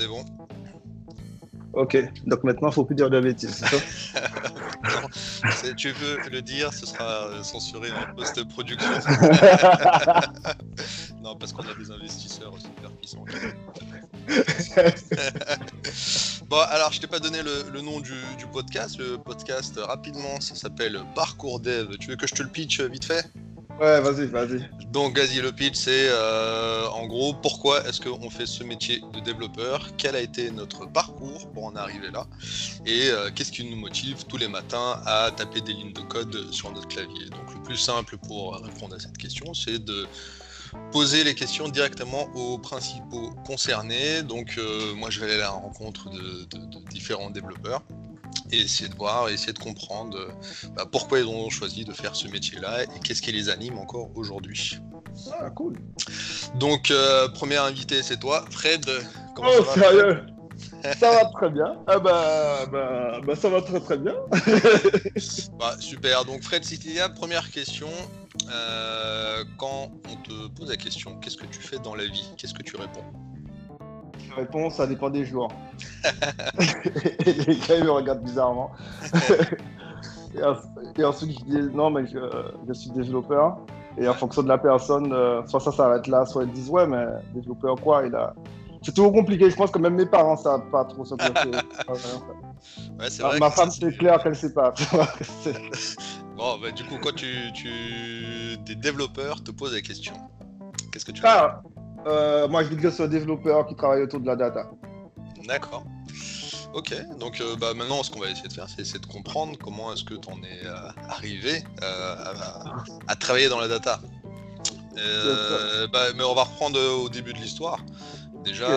C'est bon. Ok, donc maintenant, il faut plus dire de bêtises, Non, tu veux le dire, ce sera censuré en post-production. non, parce qu'on a des investisseurs super puissants. bon, alors, je t'ai pas donné le, le nom du, du podcast. Le podcast, rapidement, ça s'appelle Parcours Dev. Tu veux que je te le pitch vite fait? Ouais, vas-y, vas-y. Donc, vas-y, le pitch, c'est euh, en gros pourquoi est-ce qu'on fait ce métier de développeur, quel a été notre parcours pour en arriver là, et euh, qu'est-ce qui nous motive tous les matins à taper des lignes de code sur notre clavier? Donc, le plus simple pour répondre à cette question, c'est de poser les questions directement aux principaux concernés. Donc, euh, moi, je vais aller à la rencontre de, différents développeurs et essayer de voir, essayer de comprendre euh, bah, pourquoi ils ont choisi de faire ce métier-là et qu'est-ce qui les anime encore aujourd'hui. Ah, cool. Donc, euh, premier invité, c'est toi, Fred. Comment Oh, ça va sérieux Ça va très bien. Ah bah, bah, bah, ça va très très bien. Bah, Super. Donc, Fred Citilia, première question. Euh, quand on te pose la question, qu'est-ce que tu fais dans la vie? Qu'est-ce que tu réponds? Réponse, ça dépend des jours. et les gars, ils me regardent bizarrement. et, en- et ensuite, je dis non, mais je, je suis développeur. Et en fonction de la personne, euh, soit ça s'arrête là, soit ils disent ouais, mais développeur quoi il a... C'est toujours compliqué. Je pense que même mes parents savent pas trop ce que c'est. Ouais, c'est vrai. Ma femme, c'est- clair qu'elle sait pas. Bon, bah, du coup, quand tu, tu... des développeurs te posent la question, qu'est-ce que tu fais? Ah, euh, moi, je dis que je suis un développeur qui travaille autour de la data. D'accord. Ok, donc euh, bah, maintenant ce qu'on va essayer de faire, c'est essayer de comprendre comment est-ce que tu en es euh, arrivé à, à travailler dans la data. Bah, mais on va reprendre au début de l'histoire. Déjà,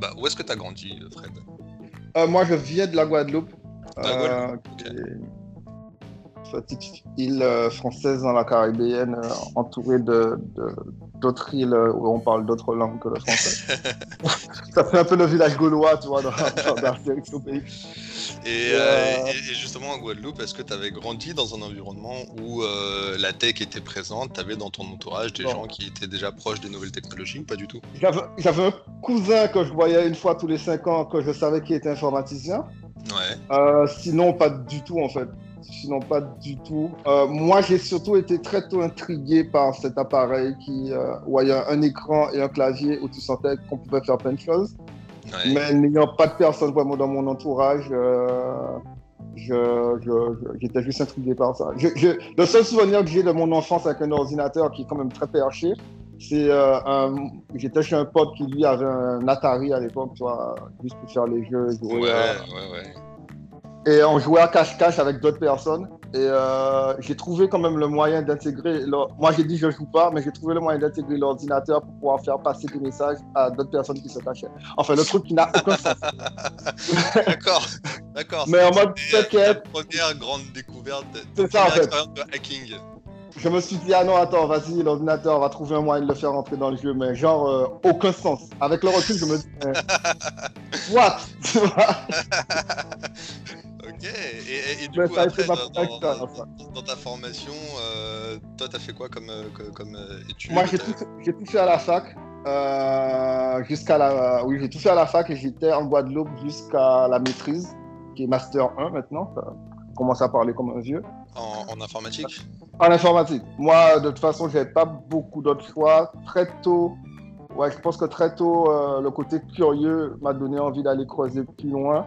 bah, où est-ce que tu as grandi, Fred? Moi, je viens de la Guadeloupe. De la Guadeloupe, petite île euh, française dans la Caribéenne, euh, entourée de, d'autres îles où on parle d'autres langues que le français. Ça fait un peu le village gaulois, tu vois, dans, dans, pays. et, Euh, euh, et- justement, en Guadeloupe, est-ce que tu avais grandi dans un environnement où euh, la tech était présente? Tu avais dans ton entourage des gens qui étaient déjà proches des nouvelles technologies ou pas du tout? J'avais, un cousin que je voyais une fois tous les cinq ans, que je savais qui était informaticien. Ouais, Euh, sinon, pas du tout, en fait. Sinon, pas du tout. Euh, moi, j'ai surtout été très tôt intrigué par cet appareil qui, euh, où il y a un écran et un clavier où tu sentais qu'on pouvait faire plein de choses. ouais. Mais n'ayant pas de personne vraiment dans mon entourage, euh, j'étais juste intrigué par ça. Je- je- le seul souvenir que j'ai de mon enfance avec un ordinateur qui est quand même très perché, c'est euh, j'étais chez un pote qui lui avait un Atari à l'époque, tu vois, juste pour faire les jeux. jouer, Ouais, euh, ouais, ouais. Et on jouait à cache-cache avec d'autres personnes. Et euh, j'ai trouvé quand même le moyen d'intégrer. Moi, j'ai dit je joue pas, mais j'ai trouvé le moyen d'intégrer l'ordinateur pour pouvoir faire passer des messages à d'autres personnes qui se cachaient. Enfin, le truc qui n'a aucun sens. D'accord, d'accord. Mais en mode t'inquiète. première grande découverte, de- C'est ça, en fait. de hacking. Je me suis dit, ah non, attends, vas-y, l'ordinateur va trouver un moyen de le faire rentrer dans le jeu, mais genre, euh, aucun sens. Avec le recul, je me dis, what? Ok, et, et- et du coup, après, dans, ta formation, euh, toi, t'as fait quoi comme, euh, comme, euh, études Moi, j'ai tout, fait à la fac. euh, jusqu'à la, oui, j'ai tout fait à la fac et j'étais en Guadeloupe jusqu'à la maîtrise, qui est Master 1 maintenant. Ça commence à parler comme un vieux. en, en informatique? En informatique. Moi, de toute façon, j'avais pas beaucoup d'autres choix. Très tôt, ouais, je pense que très tôt, euh, le côté curieux m'a donné envie d'aller creuser plus loin.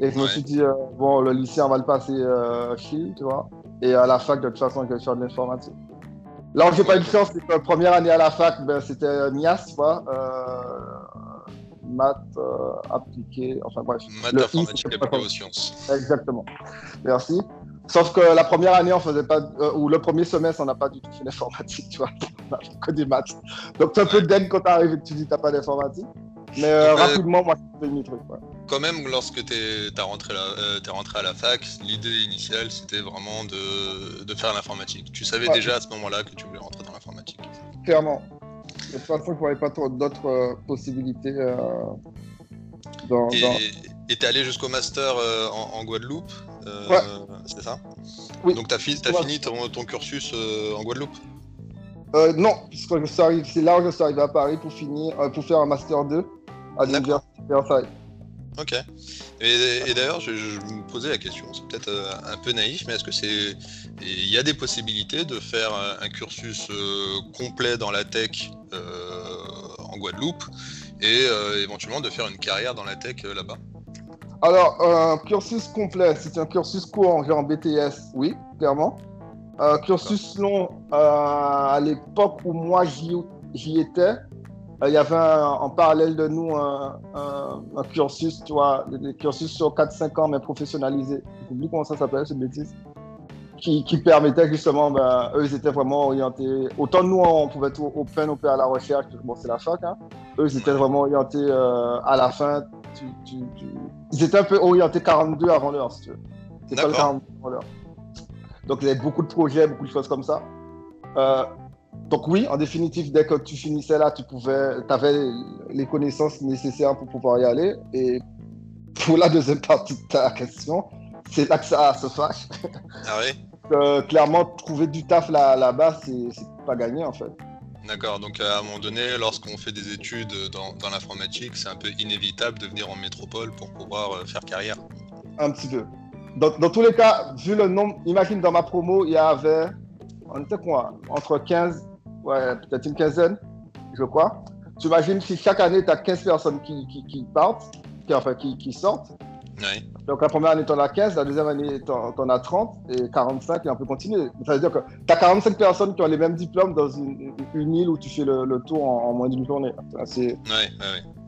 Et je me suis dit, euh, bon, le lycée, on va le passer euh, chill, tu vois. Et à la fac, de toute façon, je vais faire de l'informatique. Là où j'ai pas eu de chance, c'est que la première année à la fac, ben, c'était NIAS, tu vois. Euh, maths euh, appliquées, enfin bref. Maths informatique appliquée aux sciences. Exactement. Merci. Sauf que la première année, on faisait pas, euh, ou le premier semestre, on n'a pas du tout fait l'informatique, tu vois. On a fait que des maths. Donc, c'est un peu dingue quand t'arrives et que tu dis que t'as pas d'informatique. Mais euh, euh, rapidement, moi, j'ai fait mes trucs. ouais. Quand même, lorsque rentré, là- euh, rentré à la fac, l'idée initiale, c'était vraiment de, de faire l'informatique. Tu savais Ouais. déjà à ce moment-là que tu voulais rentrer dans l'informatique. Clairement. De toute façon, je ne voyais pas d'autres euh, possibilités euh, dans, Et dans- et t'es allé jusqu'au master en, en Guadeloupe, Ouais. c'est ça? Oui. Donc fi- t'as Ouais. fini ton, ton cursus en Guadeloupe? Non, c'est là où je suis arrivé à Paris pour finir, pour faire un master 2. à l'université Versailles. Ok. Et, d'ailleurs, je, me posais la question, c'est peut-être euh, un peu naïf, mais est-ce que c'est. Il y a des possibilités de faire un, cursus euh, complet dans la tech en Guadeloupe et éventuellement de faire une carrière dans la tech là-bas? Alors, un cursus complet, c'est un cursus court, genre BTS, oui, clairement. Cursus long, à l'époque où moi j'y étais, euh, il y avait en parallèle de nous un, cursus, tu vois, des cursus sur 4-5 ans, mais professionnalisé. J'oublie comment ça s'appelle, cette bêtise. Qui, qui, permettait justement, ben, eux, ils étaient vraiment orientés. Autant nous, on pouvait être open, open à la recherche, bon, c'est la fac, hein. Eux, ils étaient vraiment orientés euh, à la fin. Ils étaient un peu orientés 42 avant l'heure, si tu veux. C'est pas le 42 avant l'heure. Donc, il y avait beaucoup de projets, beaucoup de choses comme ça. Euh, donc oui, en définitive, dès que tu finissais là, tu pouvais, avais les connaissances nécessaires pour pouvoir y aller. Et pour la deuxième partie de ta question, c'est là que ça se fâche. Ah oui euh, Clairement, trouver du taf là-bas, c'est pas gagné en fait. D'accord, donc à un moment donné, lorsqu'on fait des études dans, l'informatique, c'est un peu inévitable de venir en métropole pour pouvoir euh, faire carrière. Un petit peu. Dans, dans, tous les cas, vu le nombre, imagine dans ma promo, il y avait, on était quoi, entre 15 ouais, peut-être une quinzaine, je crois. Tu imagines si chaque année, tu as 15 personnes qui, qui, partent, qui, enfin qui, qui sortent. Donc la première année, tu en as 15, la deuxième année, tu en, as 30 et 45 et on peut continuer. Ça veut dire que tu as 45 personnes qui ont les mêmes diplômes dans une, une île où tu fais le, tour en, moins d'une journée. C'est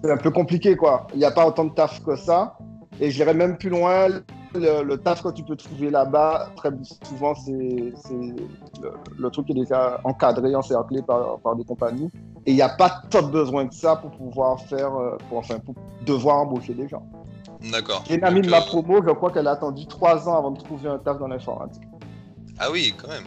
un peu compliqué, quoi. Il n'y a pas autant de taf que ça. Et j'irais même plus loin, le, taf que tu peux trouver là-bas, très souvent, c'est le, truc qui est déjà encadré, encerclé par, par des compagnies. Et il n'y a pas tant de besoin que ça pour pouvoir faire, euh, pour, enfin, pour devoir embaucher des gens. D'accord. J'ai une amie de ma euh, promo, je crois qu'elle a attendu trois ans avant de trouver un taf dans l'informatique. Ah oui, quand même.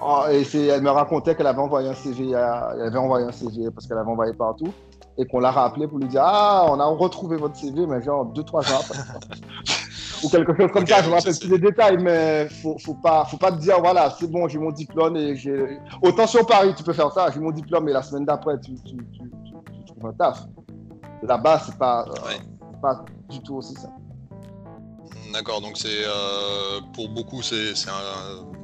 Ah, et elle me racontait qu'elle avait envoyé un CV, elle avait envoyé un CV parce qu'elle avait envoyé partout et qu'on l'a rappelé pour lui dire Ah, on a retrouvé votre CV, mais genre deux, trois ans après. ou quelque chose comme ça. Je me rappelle plus les détails, mais faut, faut pas, faut pas te dire voilà, c'est bon, j'ai mon diplôme et j'ai. Autant sur Paris, tu peux faire ça. J'ai mon diplôme et la semaine d'après, tu, tu, tu, tu, trouves un taf. Là-bas, c'est pas, euh, pas du tout aussi ça. D'accord, donc c'est euh, pour beaucoup, c'est un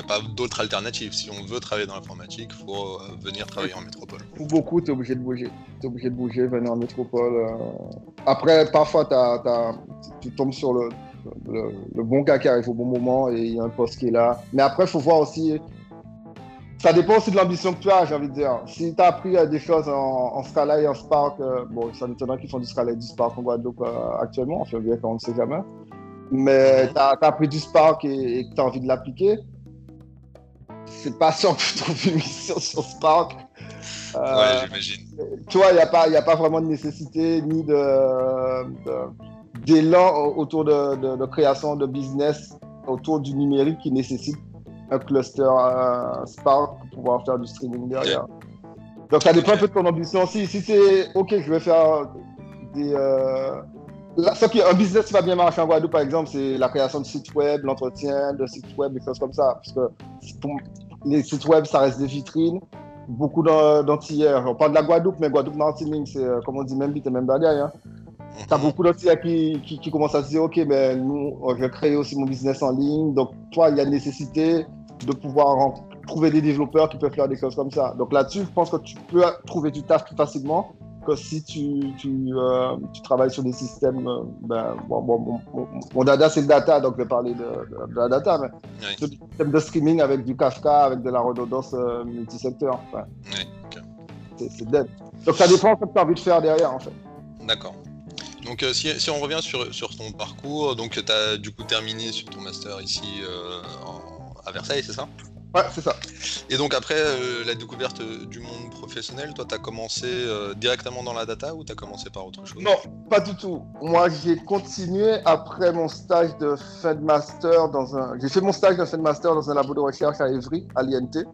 n'y a pas d'autre alternative. Si on veut travailler dans l'informatique, il faut euh, venir travailler en métropole. Pour beaucoup, tu es obligé de bouger. Tu es obligé de bouger, venir en métropole. Euh. Après, parfois, tu tombes sur le, bon gars qui arrive au bon moment et il y a un poste qui est là. Mais après, il faut voir aussi. Ça dépend aussi de l'ambition que tu as, j'ai envie de dire. Si tu as appris euh, des choses en, Scala et en Spark, bon, ça m'étonnerait qu'ils font du Scala et du Spark en Guadeloupe actuellement, enfin, bien qu'on ne sait jamais. Mais tu as, appris du Spark et que tu as envie de l'appliquer c'est pas sûr que je trouve une mission sur Spark. ouais, euh, j'imagine. Tu vois, il n'y a, pas, a pas vraiment de nécessité ni de, d'élan autour de, création de business autour du numérique qui nécessite un cluster euh, Spark pour pouvoir faire du streaming derrière. Donc ça dépend un peu de ton ambition. Si, si c'est OK, je vais faire des. Euh, un business qui va bien marcher en Guadeloupe, par exemple, c'est la création de sites web, l'entretien de sites web, des choses comme ça. Parce que pour, les sites web, ça reste des vitrines. Beaucoup d'antillais, on parle de la Guadeloupe, mais Guadeloupe Martinique, c'est euh, comme on dit, même vite et même bagaille. Hein. Tu as mhm. beaucoup d'antillais qui, qui, qui, commencent à se dire, OK, mais nous, je vais créer aussi mon business en ligne. Donc, toi, il y a nécessité de pouvoir trouver des développeurs qui peuvent faire des choses comme ça. Donc là-dessus, je pense que tu peux trouver du taf plus facilement si tu, tu, euh, tu, travailles sur des systèmes, euh, ben, bon, bon, mon dada c'est le data, donc je vais parler de, la data, mais oui. système de streaming avec du Kafka, avec de la redondance euh, multisecteur. C'est dead. Donc ça dépend de ce que tu as envie de faire derrière en fait. D'accord. Donc si, si, on revient sur, sur ton parcours, donc tu as du coup terminé sur ton master ici à Versailles, c'est ça? Ouais, c'est ça. Et donc après euh, la découverte du monde professionnel, toi, tu as commencé euh, directement dans la data ou tu as commencé par autre chose? Non, pas du tout. Moi, j'ai continué après mon stage de fin de master dans un... J'ai fait mon stage de fin de master dans un labo de recherche à Evry, à l'INT.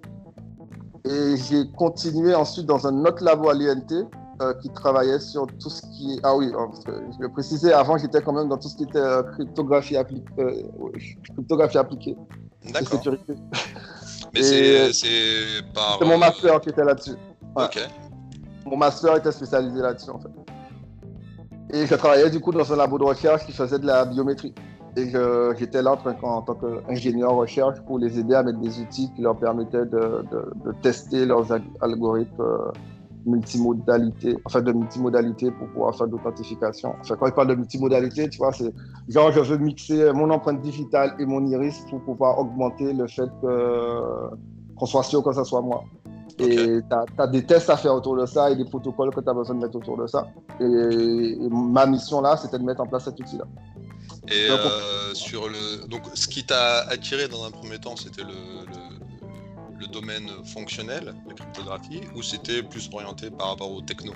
Et j'ai continué ensuite dans un autre labo à l'INT euh, qui travaillait sur tout ce qui. Ah oui, oh, je vais préciser, avant j'étais quand même dans tout ce qui était cryptographie, cryptographie appliquée. D'accord. Mais c'est par. C'est mon master qui était là-dessus. Ok. Mon master était spécialisé là-dessus, en fait. Et je travaillais du coup dans un labo de recherche qui faisait de la biométrie. Et j'étais là en, tant qu'ingénieur recherche pour les aider à mettre des outils qui leur permettaient de, tester leurs algorithmes euh, multimodalité, enfin de multimodalité pour pouvoir faire d'authentification. Enfin, quand je parle de multimodalité, tu vois, c'est genre je veux mixer mon empreinte digitale et mon iris pour pouvoir augmenter le fait qu'on soit sûr que ce soit moi. Et tu as, des tests à faire autour de ça et des protocoles que tu as besoin de mettre autour de ça. Et, ma mission là, c'était de mettre en place cet outil-là. Et euh, sur le... Donc, ce qui t'a attiré dans un premier temps, c'était le, le, domaine fonctionnel, la cryptographie, ou c'était plus orienté par rapport au techno?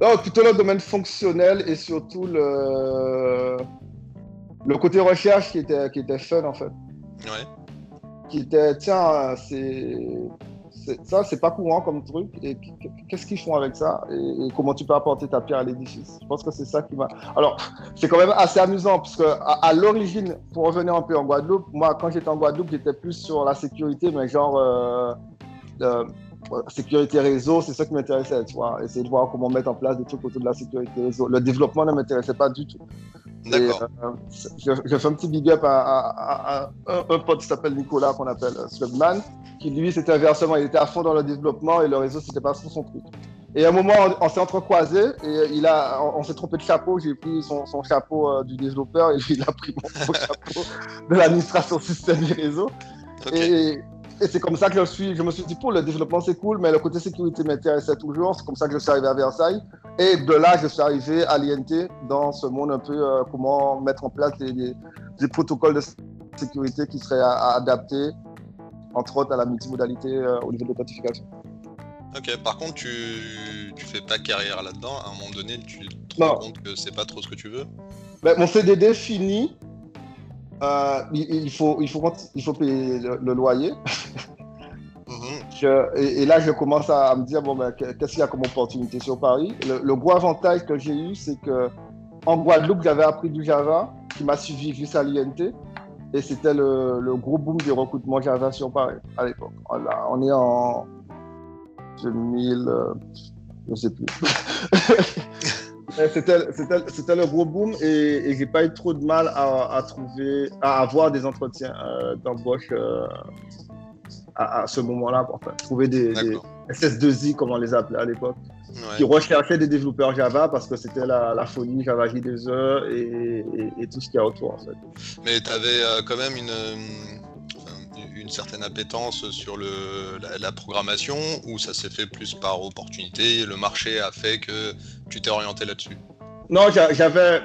Non, plutôt le domaine fonctionnel et surtout le, le côté recherche qui était, qui était fun en fait. Ouais qui était tiens, c'est ça, c'est pas courant comme truc. Et qu'est-ce qu'ils font avec ça? Et, comment tu peux apporter ta pierre à l'édifice? Je pense que c'est ça qui m'a. Alors, c'est quand même assez amusant parce que à, l'origine, pour revenir un peu en Guadeloupe, moi, quand j'étais en Guadeloupe, j'étais plus sur la sécurité, mais genre euh, euh, sécurité réseau, c'est ça qui m'intéressait, tu vois. Essayer de voir comment mettre en place des trucs autour de la sécurité réseau. Le développement ne m'intéressait pas du tout. D'accord. Euh, je, fais un petit big up à, un, pote qui s'appelle Nicolas, qu'on appelle euh, Swebman, qui lui, c'était inversement. Il était à fond dans le développement et le réseau, c'était pas son truc. Et à un moment, on, s'est entrecroisés et il a, on, s'est trompé de chapeau. J'ai pris son, chapeau euh, du développeur et lui, il a pris mon, chapeau de l'administration système et réseau. Et, et c'est comme ça que je, suis, je me suis dit, pour le développement, c'est cool, mais le côté sécurité m'intéressait toujours. C'est comme ça que je suis arrivé à Versailles. Et de là, je suis arrivé à l'INT, dans ce monde un peu, euh, comment mettre en place des, protocoles de sécurité qui seraient adaptés, entre autres, à la multimodalité euh, au niveau de l'authentification. Ok, par contre, tu, tu fais pas carrière là-dedans. À un moment donné, tu te rends compte que c'est pas trop ce que tu veux ben, Mon CDD fini euh, il, faut, il, faut, il faut payer le, loyer. Mhm. et, là, je commence à, me dire, bon, ben, qu'est-ce qu'il y a comme opportunité sur Paris? Le, gros avantage que j'ai eu, c'est que en Guadeloupe, j'avais appris du Java, qui m'a suivi jusqu'à l'INT. Et c'était le, gros boom du recrutement Java sur Paris à l'époque. On est en 2000, euh, je ne sais plus. C'était le gros boom et, j'ai pas eu trop de mal à, trouver, à avoir des entretiens euh, d'embauche euh, à, ce moment-là. pour trouver des, SS2I, comme on les appelait à l'époque, qui recherchaient des développeurs Java parce que c'était la, folie Java J2E et, tout ce qu'il y a autour en fait. Mais tu avais euh, quand même une une certaine appétence sur le, la, programmation ou ça s'est fait plus par opportunité Le marché a fait que tu t'es orienté là-dessus? Non, j'avais,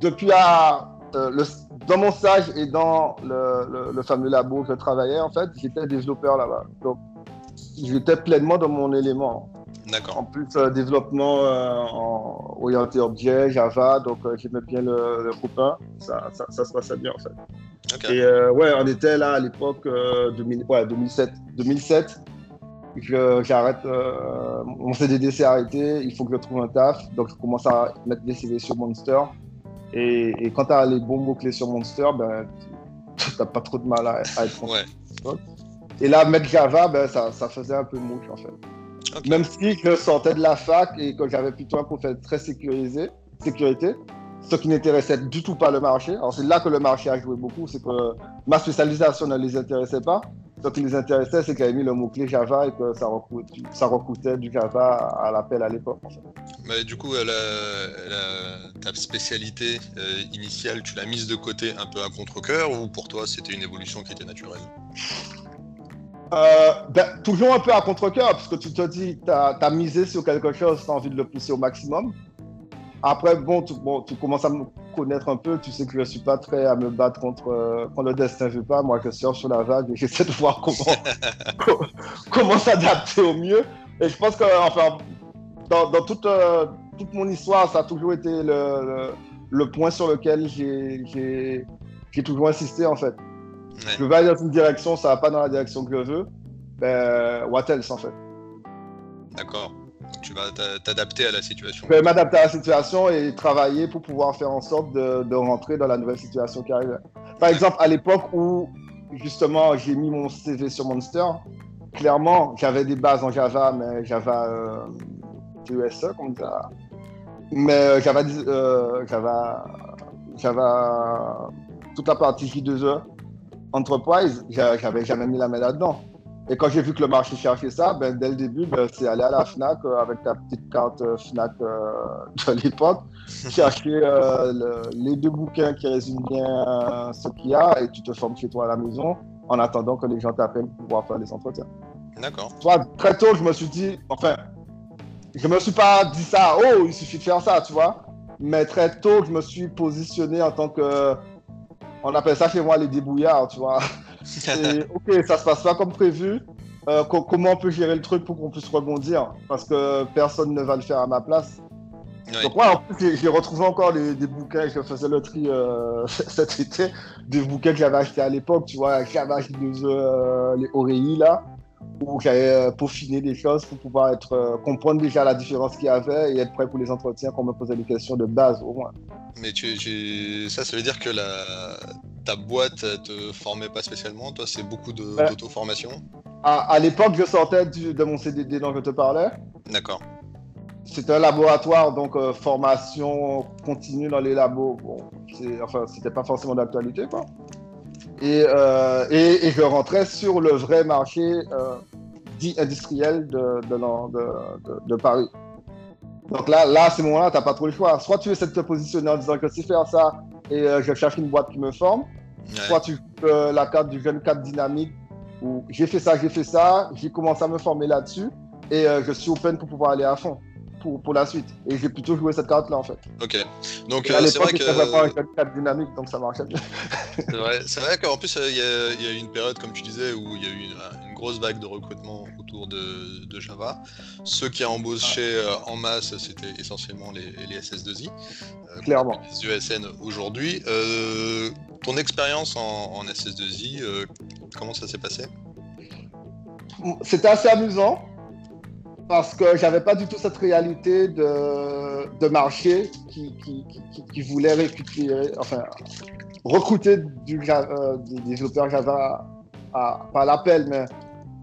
depuis à, euh, dans mon stage et dans le, le, fameux labo où je travaillais, en fait, j'étais développeur là-bas. Donc, j'étais pleinement dans mon élément. D'accord. En plus, euh, développement euh, en orienté objet, Java, donc j'aimais bien le, le copain. Ça, ça, ça, se passait bien en fait. Et euh, ouais, on était là à l'époque euh, 2007. 2007, j'arrête, euh, mon CDD s'est arrêté, il faut que je trouve un taf. Donc je commence à mettre des CV sur Monster. Et, quand tu as les bons mots-clés sur Monster, ben, tu n'as pas trop de mal à, être ouais. Et là, mettre Java, ben, ça, ça faisait un peu mouche en fait. Même si je sortais de la fac et que j'avais plutôt un profil très sécurisé, sécurité, ce qui n'intéressait du tout pas le marché. Alors c'est là que le marché a joué beaucoup, c'est que ma spécialisation ne les intéressait pas. Ce qui les intéressait, c'est qu'il avait mis le mot-clé Java et que ça, recoutait, ça du Java à l'appel à l'époque. Mais du coup, ta spécialité euh, initiale, tu l'as mise de côté un peu à contre-coeur ou pour toi c'était une évolution qui était naturelle? Euh, ben, toujours un peu à contre-coeur, parce que tu te dis, tu as, as, misé sur quelque chose, tu as envie de le pousser au maximum. Après, bon tu, bon, tu commences à me connaître un peu, tu sais que je ne suis pas très à me battre contre euh, quand le destin ne veut pas. Moi, je sors sur la vague et j'essaie de voir comment, comment s'adapter au mieux. Et je pense que, enfin, dans, dans toute, euh, toute mon histoire, ça a toujours été le, le, point sur lequel j'ai toujours insisté, en fait. Je vais aller dans une direction, ça va pas dans la direction que je veux. Ben, what else, en fait? D'accord tu vas t'adapter à la situation. Je vais m'adapter à la situation et travailler pour pouvoir faire en sorte de, rentrer dans la nouvelle situation qui arrive. Par exemple, à l'époque où justement j'ai mis mon CV sur Monster, clairement j'avais des bases en Java, mais Java euh, TESE comme ça. Mais euh, j'avais euh, j'avais j'avais toute la partie J2E Enterprise, j'a- j'avais jamais mis la main là-dedans. Et quand j'ai vu que le marché cherchait ça, ben, dès le début, ben, c'est aller à la FNAC euh, avec ta petite carte euh, FNAC euh, de l'époque, chercher le- les deux bouquins qui résument bien ce qu'il y a et tu te formes chez toi à la maison en attendant que les gens t'appellent pour pouvoir faire des entretiens. D'accord. Très tôt, je me suis dit, enfin, je me suis pas dit ça, oh, il suffit de faire ça, tu vois. Mais très tôt, je me suis positionné en tant que, on appelle ça chez moi les débrouillards, tu vois. Et, ok, ça se passe pas comme prévu. Euh, co- comment on peut gérer le truc pour qu'on puisse rebondir? Parce que personne ne va le faire à ma place. Donc, ouais, en plus, j'ai- retrouvé encore des, des bouquins, je faisais le tri euh, cet été, des bouquins que j'avais achetés à l'époque, tu vois, j'avais acheté euh, les Aurélie, là, où j'avais euh, peaufiné des choses pour pouvoir être, euh, comprendre déjà la différence qu'il y avait et être prêt pour les entretiens quand on me posait des questions de base, au moins. Mais tu, tu- ça, ça veut dire que la... ta boîte te formait pas spécialement? Toi, c'est beaucoup de- Ouais. d'auto-formation? À, à l'époque, je sortais du- de mon CDD dont je te parlais. D'accord. C'était un laboratoire, donc euh, formation continue dans les labos. Bon, enfin, c'était pas forcément d'actualité, quoi. Et, euh, et, et je rentrais sur le vrai marché euh, dit industriel de, de, Paris. Donc là, là à ce moment-là, tu n'as pas trop le choix. Soit tu essaies de te positionner en disant que c'est faire ça et euh, je cherche une boîte qui me forme, Ouais. soit tu fais la carte du jeune cap dynamique où j'ai fait ça, j'ai fait ça, j'ai commencé à me former là-dessus et euh, je suis open pour pouvoir aller à fond pour, pour la suite. Et j'ai plutôt joué cette carte-là en fait. Ok. Donc, euh, c'est vrai que. j'étais vraiment un jeune cap dynamique donc ça marchait bien. C'est vrai, vrai qu'en plus, euh, il y, a- il y a eu une période, comme tu disais, où il y a eu une, une grosse vague de recrutement autour de, de Java. Ceux qui embauchaient euh, en masse, c'était essentiellement les, les SS2I. euh, Clairement. Les USN aujourd'hui. Euh, ton expérience en, en SS2I, euh, comment ça s'est passé? C'était assez amusant parce que j'avais pas du tout cette réalité de, de marché qui, qui, qui, qui voulait récupérer, enfin, recruter du, Java- euh, des développeurs Java à, pas à l'appel, mais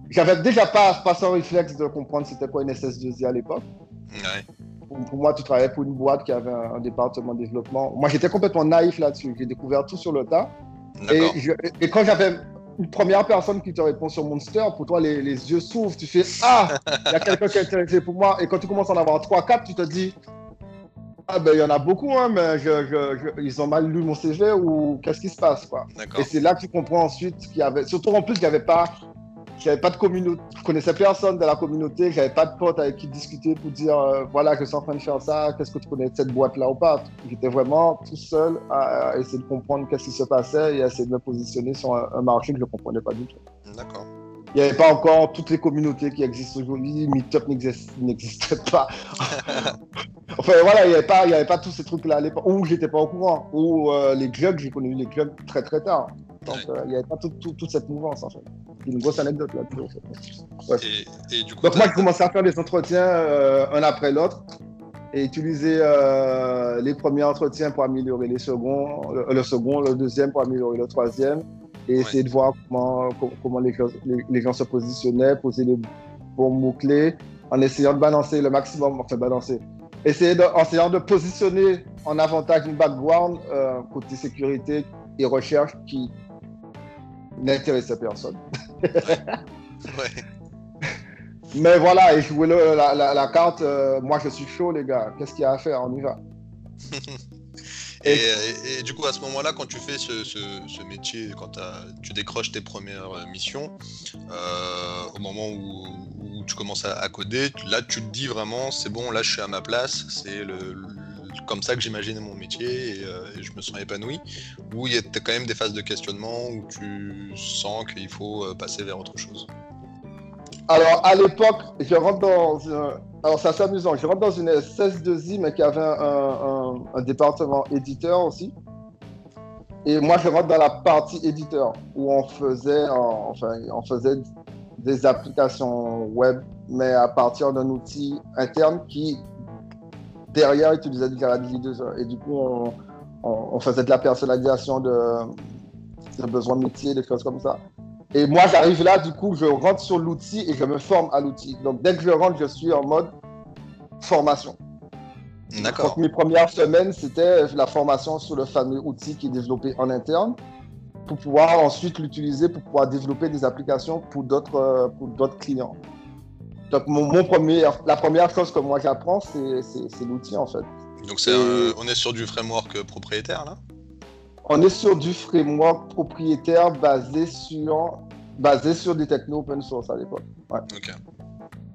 j'avais déjà pas passé un réflexe de comprendre c'était quoi une SS2I à l'époque. Ouais. Pour, pour moi, tu travaillais pour une boîte qui avait un, un département de développement. Moi, j'étais complètement naïf là-dessus. J'ai découvert tout sur le tas. Et, je- et quand j'avais première personne qui te répond sur Monster, pour toi, les, les yeux s'ouvrent. Tu fais Ah, il y a quelqu'un qui est intéressé pour moi. Et quand tu commences à en avoir 3-4, tu te dis Ah, ben, il y en a beaucoup, hein, mais je, je- je- ils ont mal lu mon CV ou qu'est-ce qui se passe, quoi. Et c'est là que tu comprends ensuite qu'il y avait. Surtout en plus, il n'y avait pas. J'avais pas de communauté, je connaissais personne de la communauté, j'avais pas de potes avec qui discuter pour dire euh, voilà, je suis en train de faire ça, qu'est-ce que tu connais de cette boîte-là ou pas. J'étais vraiment tout seul à, essayer de comprendre qu'est-ce qui se passait et à essayer de me positionner sur un, un marché que je comprenais pas du tout. D'accord. Il n'y avait pas encore toutes les communautés qui existent aujourd'hui, Meetup n'exist- n'existait pas. enfin voilà, il n'y avait, pas- avait tous ces trucs-là à l'époque, ou j'étais pas au courant, ou euh, les clubs, j'ai connu les clubs très très tard. Donc euh, il n'y avait pas tout- tout- toute cette mouvance en fait. C'est une grosse anecdote là-dessus. en fait. Ouais. Et, et du coup, Donc moi, j'ai commencé à faire des entretiens euh, un après l'autre et utiliser euh, les premiers entretiens pour améliorer les seconds, le, le second, le deuxième pour améliorer le troisième et Ouais. essayer de voir comment, co- comment les, gens, les, les gens se positionnaient, poser les bons mots-clés en essayant de balancer le maximum, enfin balancer, essayer de, en essayant de positionner en avantage une background euh, côté sécurité et recherche qui n'intéressait personne. ouais. Mais voilà, et jouer le- la, la- la carte, euh, moi je suis chaud les gars, qu'est-ce qu'il y a à faire, on y va. Et, et- et du coup, à ce moment-là, quand tu fais ce, ce- ce métier, quand tu décroches tes premières euh, missions, euh, au moment où, où tu commences à, à coder, là, tu te dis vraiment, c'est bon, là, je suis à ma place, c'est le, le- comme ça que j'imaginais mon métier et, euh, et je me sens épanoui. Ou il y a quand même des phases de questionnement où tu sens qu'il faut euh, passer vers autre chose. Alors à l'époque, je rentre dans. Alors c'est assez amusant, je rentre dans une SS2I mais qui avait un, département éditeur aussi. Et moi je rentre dans la partie éditeur où on faisait, en- enfin, on faisait des applications web mais à partir d'un outil interne qui derrière utilisait la J2E. Et du coup on faisait de la personnalisation de, de besoins métiers, des choses comme ça. Et moi, j'arrive là, du coup, je rentre sur l'outil et je me forme à l'outil. Donc, dès que je rentre, je suis en mode formation. D'accord. Donc mes premières semaines, c'était la formation sur le fameux outil qui est développé en interne pour pouvoir ensuite l'utiliser pour pouvoir développer des applications pour d'autres euh, pour d'autres clients. Donc mon, mon premier, la première chose que moi j'apprends, c'est, l'outil en fait. Donc on est sur du framework propriétaire là? On est sur du framework propriétaire basé sur basé sur des technos open source à l'époque. Ok.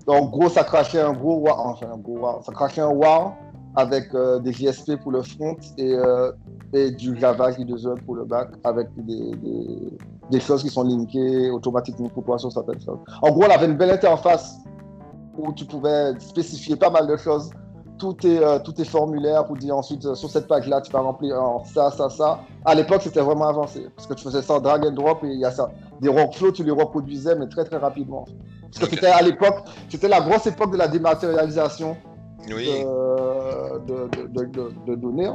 Donc, gros, ça crachait un gros WAR, enfin, un gros WAR. Ça crachait un WAR avec euh, des JSP pour le front et, euh, et du Java J2E pour le back avec des, des, des choses qui sont linkées automatiquement pour toi sur certaines choses. En gros, on avait une belle interface où tu pouvais spécifier pas mal de choses. Tout est, euh, tout est formulaire pour dire ensuite euh, sur cette page-là, tu vas remplir en ça, ça, ça. À l'époque, c'était vraiment avancé parce que tu faisais ça en drag and drop et il y a ça. Des workflows, tu les reproduisais, mais très, très rapidement. Parce que c'était à l'époque, c'était la grosse époque de la dématérialisation Oui. euh, de, de, de- de- de données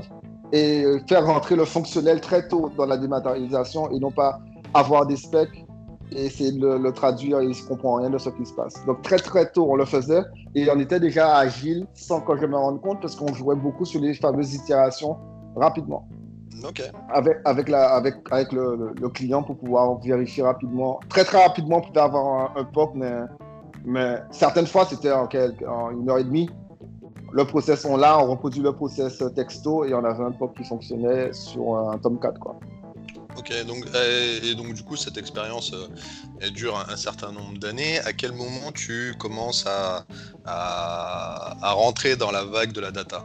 et euh, faire rentrer le fonctionnel très tôt dans la dématérialisation et non pas avoir des specs et essayer de le, le traduire et il ne comprend rien de ce qui se passe. Donc très très tôt on le faisait et on était déjà agile sans que je me rende compte parce qu'on jouait beaucoup sur les fameuses itérations rapidement Ok. avec, avec, la, avec, avec le, le- le client pour pouvoir vérifier rapidement, très très rapidement pour avoir un, un POC, mais, mais certaines fois c'était en, une heure et demie. Le process on l'a, on reproduit le process texto et on avait un POC qui fonctionnait sur un Tomcat quoi. Donc euh, et donc du coup cette expérience euh, dure un, un certain nombre d'années. À quel moment tu commences à, à rentrer dans la vague de la data?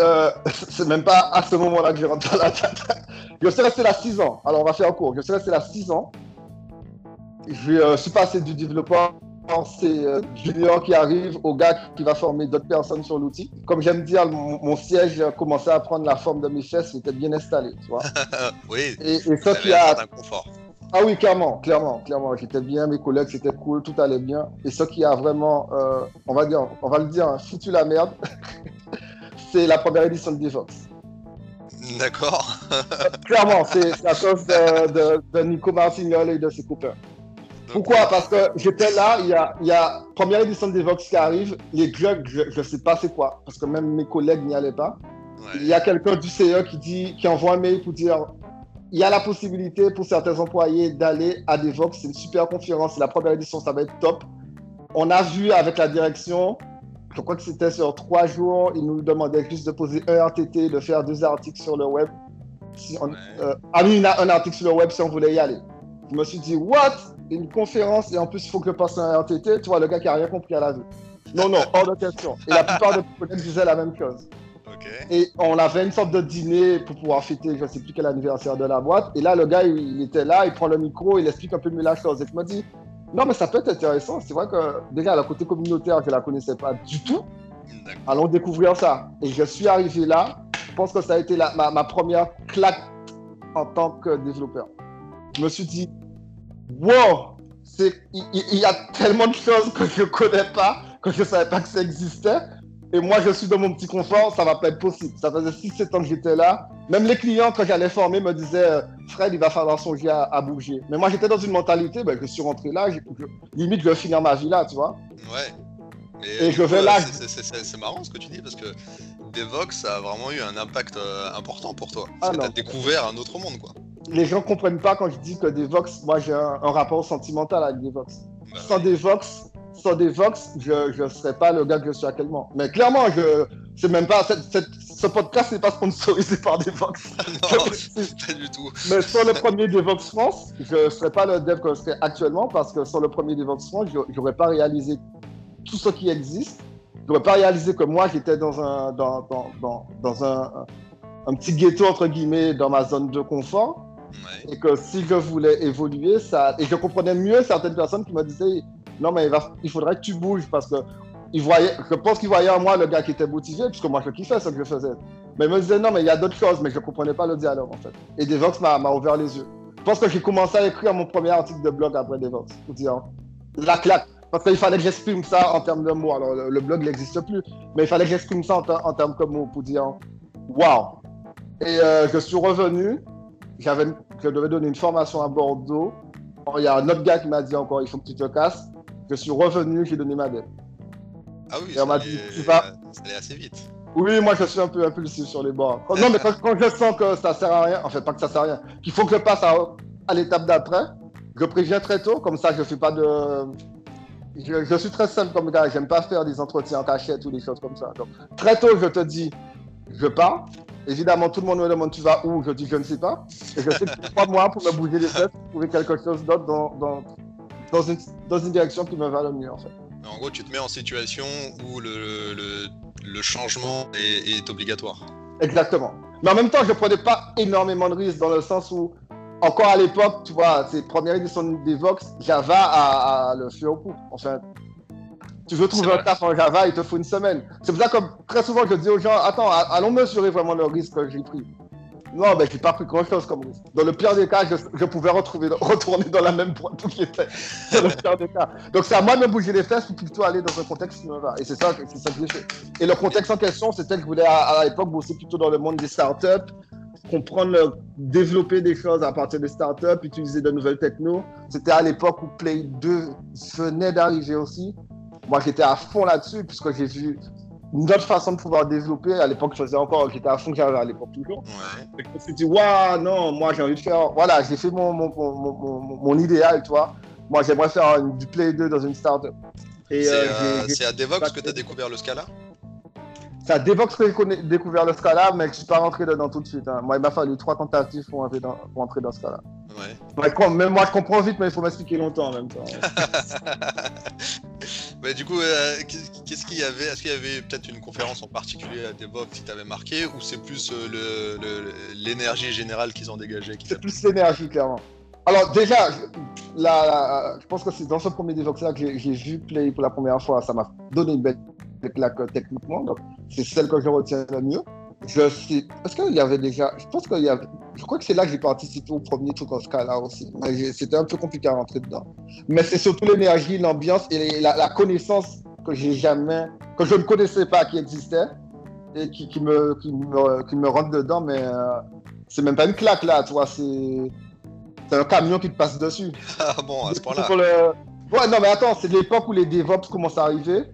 Euh, c'est même pas à ce moment-là que je rentre dans la data. Je suis resté là 6 ans. Alors, on va faire court. Je suis resté là 6 ans. Je suis passé du développeur, c'est euh, junior qui arrive au gars qui va former d'autres personnes sur l'outil. Comme j'aime dire, mon, mon siège a commencé à prendre la forme de mes fesses, il était bien installé, tu vois. Oui. Et, et Ça ça qui avait un confort. ah oui, clairement, clairement, clairement. J'étais bien, mes collègues, c'était cool, tout allait bien. Et ce qui a vraiment, euh, on va dire, on va le dire, hein, foutu la merde, c'est la première édition de DevOps. D'accord. Clairement, c'est c'est à cause de, de, de Nico Martignol et de ses copains. Pourquoi? Parce que j'étais là, il y, a, il y a première édition de DevOps qui arrive, les jugs, je ne sais pas c'est quoi, parce que même mes collègues n'y allaient pas. Il y a quelqu'un du CE qui, dit, qui envoie un mail pour dire il y a la possibilité pour certains employés d'aller à DevOps. C'est une super conférence. C'est la première édition, ça va être top. On a vu avec la direction, je crois que c'était sur trois jours, ils nous demandaient juste de poser un RTT, de faire deux articles sur le web. Si on, Ouais. euh, ah oui, un article sur le web si on voulait y aller. Je me suis dit, what? Une conférence et en plus, il faut que je passe un RTT. Tu vois, le gars qui a rien compris à la vie. Non, non, hors de question. Et la plupart des collègues disaient la même chose. Ok. Et on avait une sorte de dîner pour pouvoir fêter, je ne sais plus quel anniversaire de la boîte. Et là, le gars, il, il était là, il prend le micro, il explique un peu mieux la chose. Et je me dis, non, mais ça peut être intéressant. C'est vrai que déjà, le côté communautaire, je ne la connaissais pas du tout. Allons découvrir ça. Et je suis arrivé là. Je pense que ça a été la- ma, ma première claque en tant que développeur. Je me suis dit, wow, c'est- il, y a tellement de choses que je ne connais pas, que je ne savais pas que ça existait. Et moi, je suis dans mon petit confort, ça va pas être possible. Ça faisait 6-7 ans que j'étais là. Même les clients, quand j'allais former, me disaient, euh, Fred, il va falloir songer à, à bouger. Mais moi, j'étais dans une mentalité, ben, je suis rentré là, j'ai- je- limite, je vais finir ma vie là, tu vois. Ouais. Mais, Et du je vais euh, là, c'est- marrant ce que tu dis parce que Devox a vraiment eu un impact euh, important pour toi. Ah que non. t'as découvert un autre monde, quoi. Les gens comprennent pas quand je dis que Devox, moi, j'ai un, un rapport sentimental avec Devox. Bah, sans des Vox, sans des Vox, je ne serais pas le gars que je suis actuellement. Mais clairement, je c'est même pas cette- cette- ce podcast n'est pas sponsorisé par des Vox. non, pas du tout. Mais sur le premier Devox France, je ne serais pas le dev que je serais actuellement parce que sur le premier Devox France, je n'aurais pas réalisé tout ce qui existe. Je n'aurais pas réalisé que moi, j'étais dans un, dans, dans, dans, dans un, un petit ghetto, entre guillemets, dans ma zone de confort Et que si je voulais évoluer, ça et je comprenais mieux certaines personnes qui me disaient non mais il, va- il faudrait que tu bouges parce que ils voyaient, je pense qu'ils voyaient en moi le gars qui était motivé puisque moi je kiffais ce que je faisais. Mais ils me disaient non mais il y a d'autres choses mais je comprenais pas le dialogue en fait. Et Devox m'a ouvert les yeux. Je pense que j'ai commencé à écrire mon premier article de blog après Devox pour dire la claque. Parce qu'il fallait que j'exprime ça en termes de mots. Alors le, blog n'existe plus, mais il fallait que j'exprime ça en termes comme mots pour dire waouh. Et euh, je suis revenu j'avais, je devais donner une formation à Bordeaux. Il y a un autre gars qui m'a dit encore, il faut que tu te casses. Je suis revenu, j'ai donné ma dette. Ah oui, Et on ça dit, tu vas- ça allait assez vite. Oui, moi je suis un peu impulsif sur les bords. Non, mais quand, quand je sens que ça sert à rien, en fait, pas que ça sert à rien, qu'il faut que je passe à, à l'étape d'après, je préviens très tôt, comme ça je fais pas de. Je, je suis très simple comme gars, j'aime pas faire des entretiens en cachette ou des choses comme ça. Donc, très tôt, je te dis, je pars. Évidemment, tout le monde me demande tu vas où, je dis je ne sais pas. Et je sais que trois mois pour me bouger les fesses, trouver quelque chose d'autre dans, dans, dans, une, dans une direction qui me va le mieux en fait. En gros, tu te mets en situation où le, le, le changement est, est obligatoire. Exactement. Mais en même temps, je prenais pas énormément de risques dans le sens où, encore à l'époque, tu vois, ces premières éditions des Vox, Java a le feu au coup. Enfin, tu veux trouver un taf en Java, il te faut une semaine. C'est pour ça que très souvent, je dis aux gens, attends, allons mesurer vraiment le risque que j'ai pris. Non, ben, j'ai pas pris grand chose comme risque. Dans le pire des cas, je, je pouvais retrouver, retourner dans la même boîte où j'étais. Dans le pire des cas. Donc, c'est à moi de me bouger les fesses pour plutôt aller dans un contexte qui me va. Et c'est ça, c'est ça que j'ai fait. Et le contexte en question, c'était que je voulais à, à l'époque bosser plutôt dans le monde des startups, comprendre, le- développer des choses à partir des startups, utiliser de nouvelles technos. C'était à l'époque où Play 2 venait d'arriver aussi. Moi, j'étais à fond là-dessus, puisque j'ai vu une autre façon de pouvoir développer. À l'époque, je faisais encore, j'étais à fond, j'avais à l'époque toujours. Ouais. Je me suis dit, waouh, non, moi j'ai envie de faire. Voilà, j'ai fait mon, mon, mon, mon, idéal, tu vois. Moi, j'aimerais faire une- du Play 2 dans une startup. C'est euh, euh, à Devox que tu as découvert le Scala? C'est à Devox que j'ai découvert le Scala, mais je suis pas rentré dedans tout de suite. hein. Moi, il m'a fallu trois tentatives pour entrer dans, pour entrer dans ce Scala. Ouais. Même moi, je comprends vite, mais il faut m'expliquer longtemps en même temps. Mais du coup, euh, qu'est- qu'est-ce qu'il y avait? Est-ce qu'il y avait peut-être une conférence en particulier à Devox qui t'avait marqué ou c'est plus euh, l'énergie générale qu'ils ont dégagée C'est plus l'énergie, clairement. Alors, déjà, je, la- je pense que c'est dans ce premier Devox-là que j'ai- j'ai vu Play pour la première fois. Ça m'a donné une belle claque euh, techniquement. Donc, c'est celle que je retiens le mieux. Je sais. Est-ce qu'il y avait déjà. Je pense qu'il y avait. Je crois que c'est là que j'ai participé au premier truc en Scala aussi. Mais j'ai- c'était un peu compliqué à rentrer dedans. Mais c'est surtout l'énergie, l'ambiance et la, la connaissance que j'ai jamais. que je ne connaissais pas qui existait et qui, qui me, qui, me, qui me rentre dedans. Mais euh, c'est même pas une claque là, tu vois. C'est. C'est un camion qui te passe dessus. Ah bon, à ce point-là. Le- Ouais, non, mais attends, c'est l'époque où les DevOps commencent à arriver.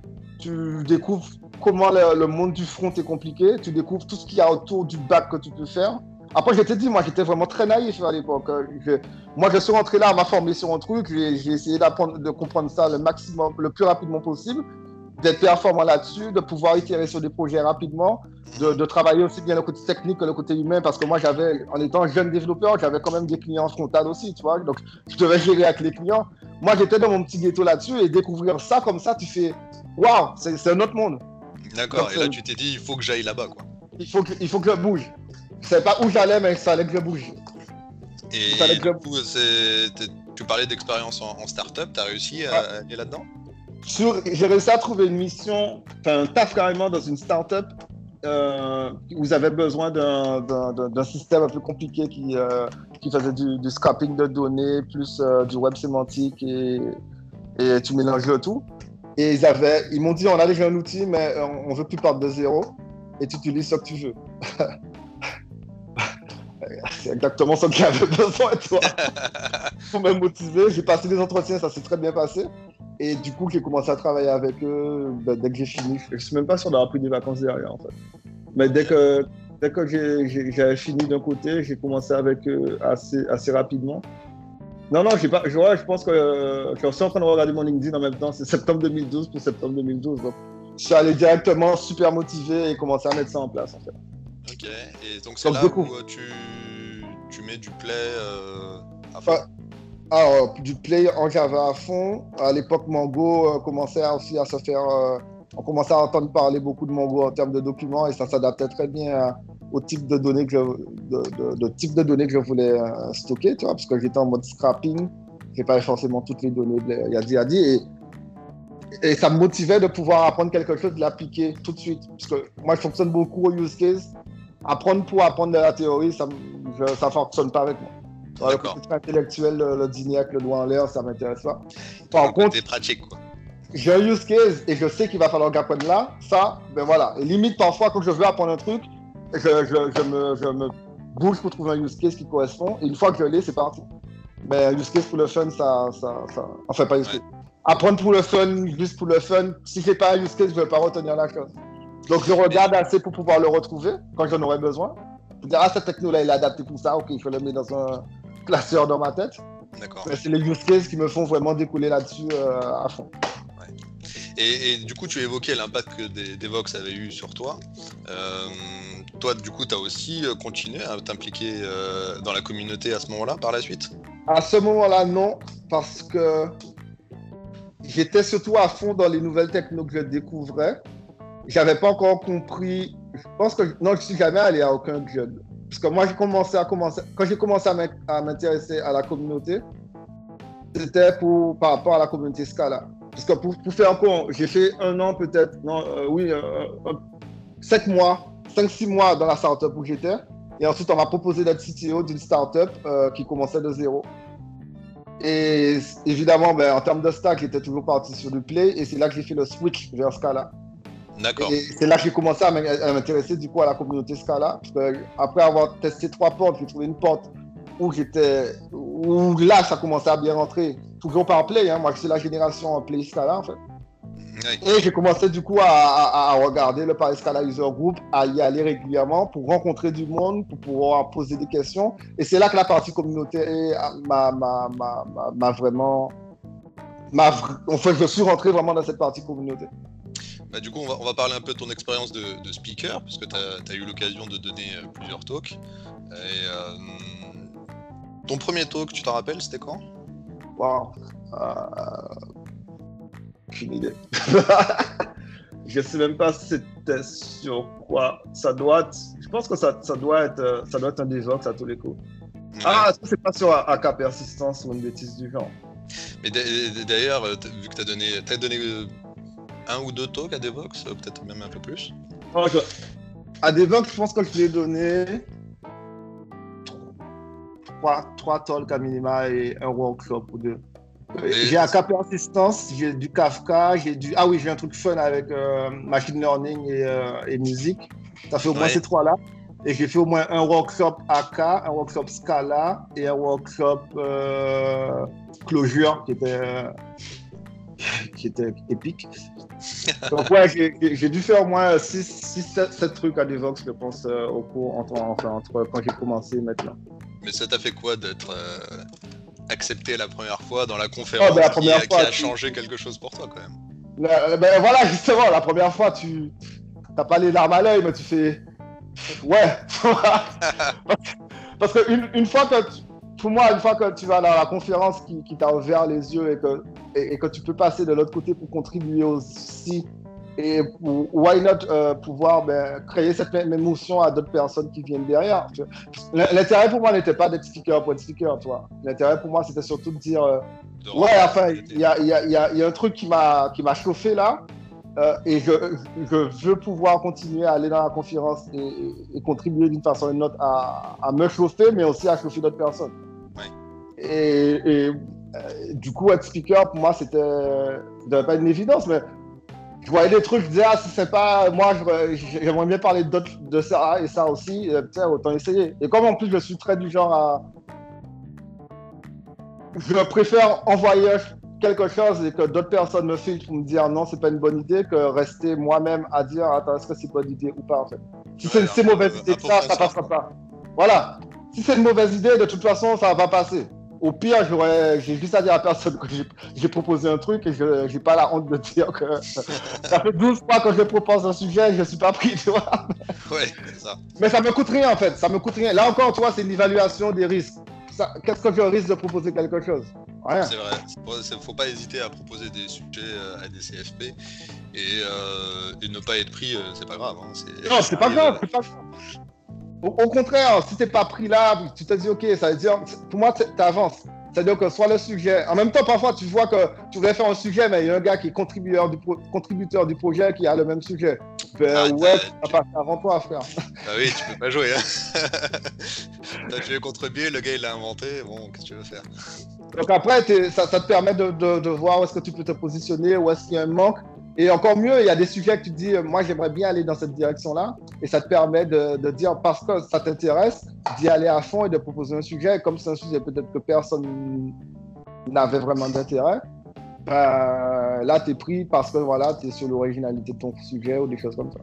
Tu découvres comment le, monde du front est compliqué. Tu découvres tout ce qu'il y a autour du back que tu peux faire. Après, je t'ai dit, moi, j'étais vraiment très naïf à l'époque. Je- Moi, je suis rentré là m'informer sur un truc. J'ai essayé d'apprendre, de comprendre ça le maximum, le plus rapidement possible, d'être performant là-dessus, de pouvoir itérer sur des projets rapidement, de, travailler aussi bien le côté technique que le côté humain, parce que moi, j'avais, en étant jeune développeur, j'avais quand même des clients frontales aussi, tu vois. Donc, je devais gérer avec les clients. Moi, j'étais dans mon petit ghetto là-dessus et découvrir ça comme ça, tu fais waouh, c'est un autre monde. D'accord, et là tu t'es dit, il faut que j'aille là-bas, quoi. Il faut que, il faut que je bouge. Je savais pas où j'allais, mais il fallait que je bouge. Et que du coup, tu parlais d'expérience en, en start-up, t'as réussi à Ouais. aller là-dedans? Sur- J'ai réussi à trouver une mission, enfin un taf carrément dans une start-up euh, où vous avez besoin d'un système un peu compliqué qui, euh, qui faisait du, du scrapping de données, plus euh, du web sémantique et, et tu mélanges le tout. Et ils avaient, ils m'ont dit on a déjà un outil, mais on, on veut plus partir de zéro et tu utilises ce que tu veux. C'est exactement ce que j'avais besoin, toi. Pour me motiver, j'ai passé des entretiens, ça s'est très bien passé. Et du coup, j'ai commencé à travailler avec eux ben, dès que j'ai fini. Je suis même pas sûr d'avoir pris des vacances derrière, en fait. Mais dès que, dès que j'ai- j'ai- j'avais fini d'un côté, j'ai commencé avec eux assez, assez rapidement. Non, non, pas, je, ouais, je pense que euh, je suis en train de regarder mon LinkedIn en même temps. C'est septembre 2012 pour septembre 2012. Donc, je suis allé directement super motivé et commencer à mettre ça en place, en fait. Ok, et donc c'est là beaucoup. où euh, tu, tu mets du play euh, à fond. Alors, du play en Java à fond. À l'époque, Mango euh, commençait aussi à se faire. euh, on commençait à entendre parler beaucoup de Mango en termes de documents et ça s'adaptait très bien à- au type de données que je, de, de- de type de données que je voulais euh, stocker, tu vois, parce que j'étais en mode scrapping. J'ai pas forcément toutes les données de Yadi Yadi et, et ça me motivait de pouvoir apprendre quelque chose, de l'appliquer tout de suite. Parce que moi, je fonctionne beaucoup au use case. Apprendre pour apprendre de la théorie, ça ne ça fonctionne pas avec moi. Dans le côté intellectuel, le, le dîner avec le doigt en l'air, ça m'intéresse pas. Par contre, pratique, quoi. j'ai un use case et je sais qu'il va falloir que j'apprenne là. Ça, ben voilà. Et limite, parfois, quand je veux apprendre un truc, je, je, je, me, je me bouge pour trouver un use case qui correspond. Et une fois que je l'ai, c'est parti. Mais un use case pour le fun, ça, ça, ça... Enfin, pas use Ouais. case. apprendre pour le fun, juste pour le fun. Si j'ai pas un use case, je vais pas retenir la chose. Donc je regarde assez pour pouvoir le retrouver quand j'en aurai besoin. Je dire, ah, cette techno-là, il est adapté pour ça, ok, je le mets dans un classeur dans ma tête. D'accord. C'est les use cases qui me font vraiment découler là-dessus euh, à fond. Et, du coup, tu évoquais l'impact que des, Vox avaient eu sur toi. Euh, toi, du coup, tu as aussi euh, continué à t'impliquer euh, dans la communauté à ce moment-là, par la suite? À ce moment-là, non, parce que j'étais surtout à fond dans les nouvelles technos que je découvrais. J'avais pas encore compris. Je pense que non, je suis jamais allé à aucun jeune. Parce que moi, j'ai commencé à commencer quand j'ai commencé à m'intéresser à la communauté, c'était par rapport à la communauté Scala. Parce que pour, pour faire encore, j'ai fait un an peut-être, non, euh, oui, euh, euh, sept mois, cinq, six mois dans la startup où j'étais. Et ensuite, on m'a proposé d'être CTO d'une startup qui commençait de zéro. Et évidemment, ben, en termes de stack, j'étais toujours parti sur du Play. Et c'est là que j'ai fait le switch vers Scala. D'accord. Et c'est là que j'ai commencé à m'intéresser du coup à la communauté Scala. Parce que après avoir testé trois portes, j'ai trouvé une porte où j'étais, où là ça commençait à bien rentrer. Toujours par Play, hein. moi suis la génération Play Scala en fait. Oui. Et j'ai commencé du coup à, à, à regarder le Paris Scala User Group, à y aller régulièrement pour rencontrer du monde, pour pouvoir poser des questions. Et c'est là que la partie communauté m'a, m'a, vraiment. Enfin, je suis rentré vraiment dans cette partie communauté. Bah, du coup, on va, on va, parler un peu de ton expérience de, de, speaker, puisque tu as, as, eu l'occasion de donner euh, plusieurs talks. Et, euh, ton premier talk, tu t'en rappelles, c'était quand? Waouh euh... Aucune idée. je sais même pas c'était sur quoi. Ça doit être... Je pense que ça, ça, doit être, ça doit être un DevOps à tous les coups. Ouais. Ah, c'est pas sur AK persistance ou une bêtise du genre. Mais d'ailleurs, vu que tu as donné, as donné un ou deux talks à Devox, peut-être même un peu plus oh, je... À Devox, je pense que je lui ai donné trois, trois talks à minima et un workshop ou deux. J'ai cap assistance, j'ai du Kafka, j'ai du. Ah oui, j'ai un truc fun avec euh, machine learning et, euh, et, musique. Ça fait au moins ouais. ces trois-là. Et j'ai fait au moins un workshop AK, un workshop Scala et un workshop euh, Clojure qui était, qui était épique. Donc ouais, j'ai dû faire au moins 6, 7, 7 trucs à Devox, je pense, euh, au cours, entre, enfin, entre quand j'ai commencé et maintenant. Mais ça t'a fait quoi d'être euh, accepté la première fois dans la conférence oh, ben, la première qui, fois, qui, a changé quelque chose pour toi quand même? La, ben, Voilà, justement, la première fois, tu t'as pas les larmes à l'œil, mais tu fais ouais. Parce que une, une fois que tu, pour moi, une fois que tu vas dans la conférence qui, qui t'a ouvert les yeux et que, et, et, que tu peux passer de l'autre côté pour contribuer aussi, et pour, why not euh, pouvoir ben, créer cette même émotion à d'autres personnes qui viennent derrière. L'intérêt pour moi n'était pas d'être speaker pour être speaker, toi. L'intérêt pour moi, c'était surtout de dire, euh, de ouais, enfin, il y a, y, a, y, a, y a, un truc qui m'a chauffé là. Euh, et je, je, veux pouvoir continuer à aller dans la conférence et, et, et contribuer d'une façon ou d'une autre à, à, me chauffer, mais aussi à chauffer d'autres personnes. Et, et euh, du coup, être speaker, pour moi, c'était. Ça pas une évidence, mais je voyais des trucs, je disais, ah, si c'est pas. Moi, j'aimerais bien parler de ça et ça aussi, et, autant essayer. Et comme en plus, je suis très du genre à. Je préfère envoyer quelque chose et que d'autres personnes me filent pour me dire non, c'est pas une bonne idée que rester moi-même à dire attends, est-ce que c'est une bonne idée ou pas en fait. Si c'est une mauvaise idée, ça, ça passera pas. Voilà. Si c'est une mauvaise idée, de toute façon, ça va passer. Au pire, j'ai juste à dire à personne que j'ai proposé un truc et je n'ai pas la honte de dire que ça fait 12 fois que je propose un sujet et je ne suis pas pris, tu vois. Ouais, c'est ça. Mais ça me coûte rien en fait, ça me coûte rien. Là encore, tu vois, c'est une évaluation des risques. Qu'est-ce que je risque de proposer quelque chose? Rien. C'est vrai, il ne faut pas hésiter à proposer des sujets euh, à des CFP et, euh, et ne pas être pris, euh, c'est pas grave. Hein. Non, c'est pas grave, c'est pas grave. Au, au, contraire, si t'es pas pris là, tu te dis ok, ça veut dire, pour moi, tu avances. C'est-à-dire que soit le sujet. En même temps, parfois, tu vois que tu voudrais faire un sujet, mais il y a un gars qui est contributeur du, pro... contributeur du projet qui a le même sujet. Ben, ah, ouais, tu vas passer avant toi, frère. Ah oui, tu peux pas jouer. Hein. T'as joué contre le gars il l'a inventé. Bon, qu'est-ce que tu veux faire? Donc après, ça, ça, te permet de, de, de voir où est-ce que tu peux te positionner, où est-ce qu'il y a un manque. Et encore mieux, il y a des sujets que tu dis, moi j'aimerais bien aller dans cette direction-là. Et ça te permet de, de dire, parce que ça t'intéresse, d'y aller à fond et de proposer un sujet. Et comme c'est un sujet peut-être que personne n'avait vraiment d'intérêt, bah, là, tu es pris parce que voilà, tu es sur l'originalité de ton sujet ou des choses comme ça.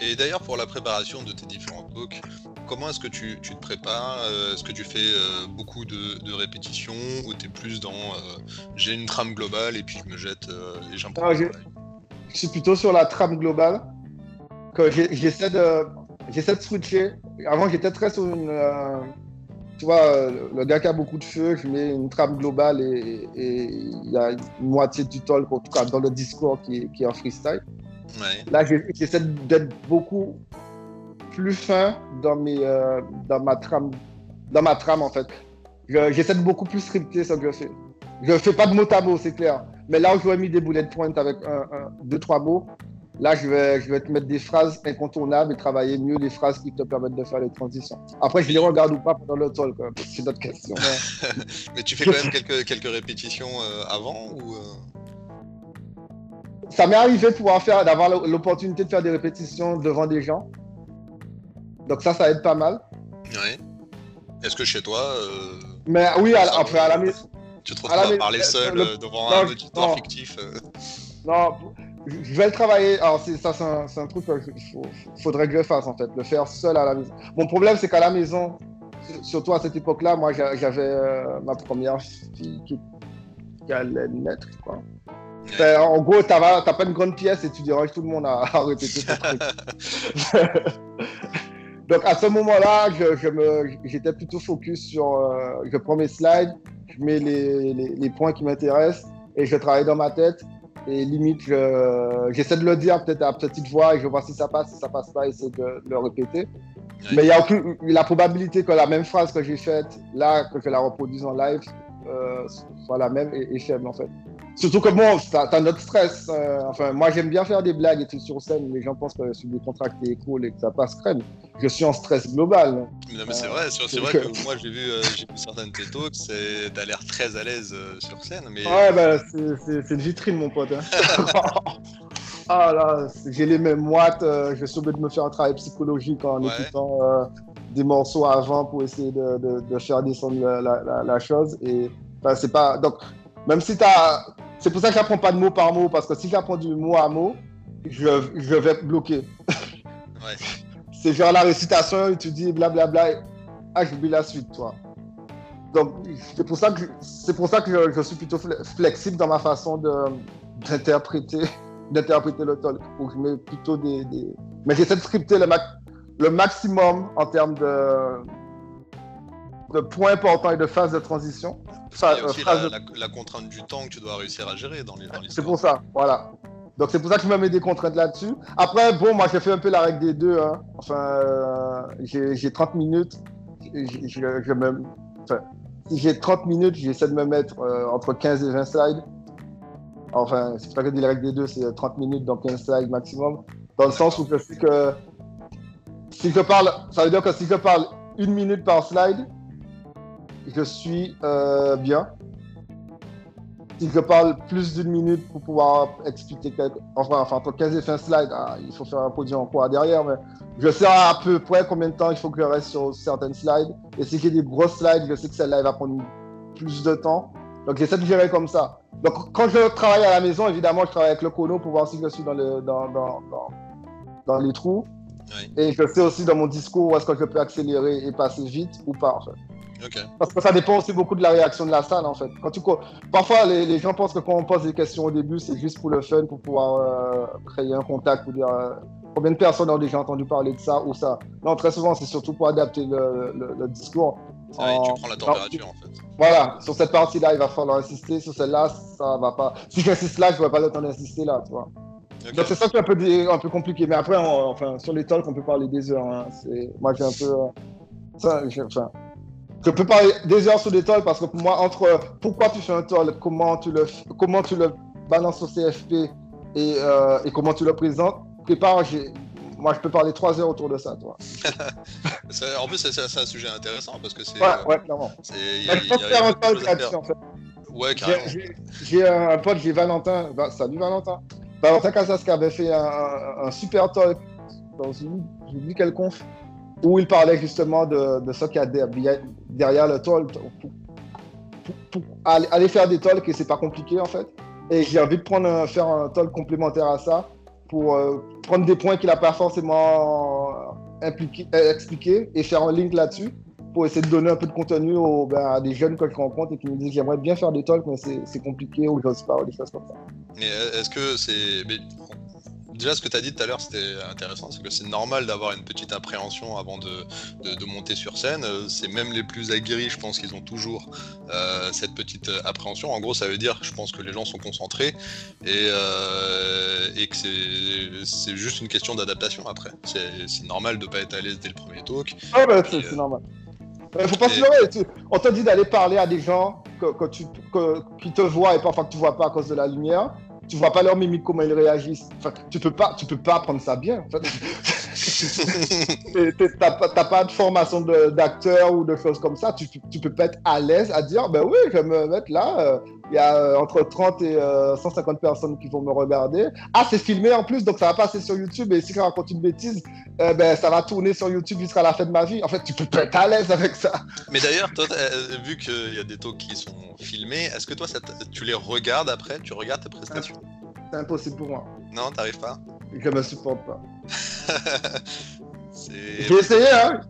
Et d'ailleurs, pour la préparation de tes différents talks, comment est-ce que tu, te prépares euh, Est-ce que tu fais euh, beaucoup de, répétitions ou tu es plus dans euh, j'ai une trame globale et puis je me jette et j'improvise Je suis plutôt sur la trame globale. J'essaie de, j'essaie de switcher. Avant, j'étais très sur une. tu vois, le gars qui a beaucoup de feu, je mets une trame globale et il y a une moitié du talk, en tout cas dans le discours qui, qui est en freestyle. Là, j'essaie d'être beaucoup plus fin dans, mes, euh, dans, ma trame, dans ma trame, en fait. J'essaie de beaucoup plus scripter ce que je fais. Je fais pas de mot à mot, c'est clair. Mais là où j'aurais mis des bullet points avec un, deux, trois mots, là, je vais, je vais te mettre des phrases incontournables et travailler mieux les phrases qui te permettent de faire les transitions. Après, je les regarde ou pas pendant le talk, c'est notre question. Mais... tu fais quand même quelques, quelques répétitions euh, avant ou euh? ça m'est arrivé pouvoir faire, d'avoir l'opportunité de faire des répétitions devant des gens. Donc ça, ça aide pas mal. Ouais. Est-ce que chez toi... Euh, Mais oui, après à la maison... Tu te retrouves à, parler seul euh, devant un auditoire fictif euh. Non, je vais le travailler. Alors, ça, c'est un, truc qu'il faudrait que je fasse, en fait, le faire seul à la maison. Mon problème, c'est qu'à la maison, surtout à cette époque-là, moi, j'avais ma première fille qui, qui allait naître, quoi. Ben, en gros, t'as pas une grande pièce et tu déranges tout le monde à, répéter ton truc. Donc à ce moment-là, j'étais plutôt focus sur, euh, je prends mes slides, je mets les, les, points qui m'intéressent et je travaille dans ma tête. Et limite, j'essaie de le dire peut-être à petite voix et je vois si ça passe, si ça passe pas, essayer de, le répéter. Mais il y a aucune, la probabilité que la même phrase que j'ai faite là, que je la reproduise en live, euh, soit la même et, et faible en fait. Surtout que bon, t'as as notre stress. Euh, enfin, moi j'aime bien faire des blagues et tout sur scène. Les gens pensent que je suis décontracté et cool et que ça passe crème. Je suis en stress global. Non, mais c'est vrai, c'est vrai que moi j'ai vu, euh, vu certaines tes talks, t'as l'air très à l'aise euh, sur scène. Mais... Ouais, bah c'est une vitrine, mon pote. Hein. ah là, j'ai les mêmes moites. je suis obligé de me faire un travail psychologique en écoutant des morceaux avant pour essayer de, de, de faire descendre la, la, la chose. Et c'est pas. Donc, même si tu as. C'est pour ça que j'apprends pas de mot par mot, parce que si j'apprends du mot à mot, je, je vais bloquer. Ouais. C'est genre la récitation tu dis blablabla. Bla, bla, ah, j'oublie la suite, toi. Donc, c'est pour ça que, c'est pour ça que je, suis plutôt flexible dans ma façon d'interpréter, d'interpréter le talk. Pour je mets plutôt des, des... Mais j'essaie de scripter le, le maximum en termes de, de points importants et de phases de transition. Il y a aussi la, contrainte du temps que tu dois réussir à gérer dans les. c'est pour ça, voilà. Donc c'est pour ça que je me mets des contraintes là-dessus. Après, bon, moi j'ai fait un peu la règle des deux. Hein. Enfin, euh, j'ai 30 minutes. Je, je, me... enfin, si j'ai 30 minutes, j'essaie de me mettre euh, entre 15 et 20 slides. Enfin, c'est ça que je dis la règle des deux, c'est 30 minutes dans 15 slides maximum. Dans le sens où je sais que si je parle, ça veut dire que si je parle une minute par slide, je suis euh, bien. Si je parle plus d'une minute pour pouvoir expliquer quelque... enfin, enfin, entre 15 et 20 slides, ah, il faut faire un podium en quoi derrière, mais je sais à peu près combien de temps il faut que je reste sur certaines slides. Et si j'ai des grosses slides, je sais que celle-là, va prendre plus de temps. Donc j'essaie de gérer comme ça. Donc quand je travaille à la maison, évidemment, je travaille avec le chrono pour voir si je suis dans, le, dans, dans, dans, les trous. Et je sais aussi dans mon discours où est-ce que je peux accélérer et passer vite ou pas. En fait. Parce que ça dépend aussi beaucoup de la réaction de la salle, en fait. Quand tu... Parfois, les, gens pensent que quand on pose des questions au début, c'est juste pour le fun, pour pouvoir euh, créer un contact, pour dire euh, combien de personnes ont déjà entendu parler de ça ou ça. Non, très souvent, c'est surtout pour adapter le, discours. Ouais, tu prends la température, en fait. Voilà, sur cette partie-là, il va falloir insister. Sur celle-là, ça va pas. Si j'insiste là, je ne vois pas le temps d'insister là, tu vois. Donc c'est ça qui est un peu, un peu compliqué. Mais après, enfin, sur les talks, on peut parler des heures. Hein. Moi, j'ai un peu. Euh, ça, enfin, je peux parler des heures sur des talks parce que pour moi, entre pourquoi tu fais un talk, comment tu le, comment tu le balances au CFP et, euh, et comment tu le présentes, prépare, moi je peux parler trois heures autour de ça, toi. en plus, c'est un sujet intéressant parce que c'est. Ouais, ouais, clairement. je faire un talk là-dessus en fait. Ouais, carrément. J'ai un pote, j'ai Valentin. salut Valentin. Valentin Casas qui avait fait un, un super talk dans une. J'ai oublié quelle conf où il parlait justement de, de ce qu'il y a derrière, le talk. Pour, aller faire des talks, et c'est pas compliqué en fait. Et j'ai envie de prendre faire un talk complémentaire à ça pour euh, prendre des points qu'il n'a pas forcément impliqué, expliqués et faire un link là-dessus pour essayer de donner un peu de contenu aux, ben, à des jeunes que je rencontre et qui me disent j'aimerais bien faire des talks mais c'est compliqué ou j'ose pas ou des choses comme ça. Mais est-ce que c'est déjà, ce que tu as dit tout à l'heure, c'était intéressant, c'est que c'est normal d'avoir une petite appréhension avant de, de, monter sur scène. Euh, c'est même les plus aguerris, je pense qu'ils ont toujours euh, cette petite euh, appréhension. En gros, ça veut dire, je pense que les gens sont concentrés et, et que c'est juste une question d'adaptation après. C'est normal de pas être à l'aise dès le premier talk. Ah bah, c'est normal. Il faut pas se leurrer. On te dit d'aller parler à des gens que, tu, qui te voient et parfois que tu vois pas à cause de la lumière tu vois pas leur mimique, comment ils réagissent. Enfin, tu peux pas, tu peux pas apprendre ça bien. En t'as pas de formation d'acteur ou de choses comme ça. Tu, tu peux pas être à l'aise à dire, ben oui, je vais me mettre là. Euh, il y a euh, entre 30 et 150 euh, personnes qui vont me regarder. Ah, c'est filmé en plus, donc ça va passer sur YouTube. Et si je raconte une bêtise, ben, ça va tourner sur YouTube jusqu'à la fin de ma vie. En fait, tu peux pas être à l'aise avec ça. Mais d'ailleurs, toi, vu qu'il y a des talks qui sont filmés, est-ce que toi, tu les regardes après Tu regardes tes prestations? C'est impossible pour moi. Non, t'arrives pas? Je me supporte pas. J'ai essayé, hein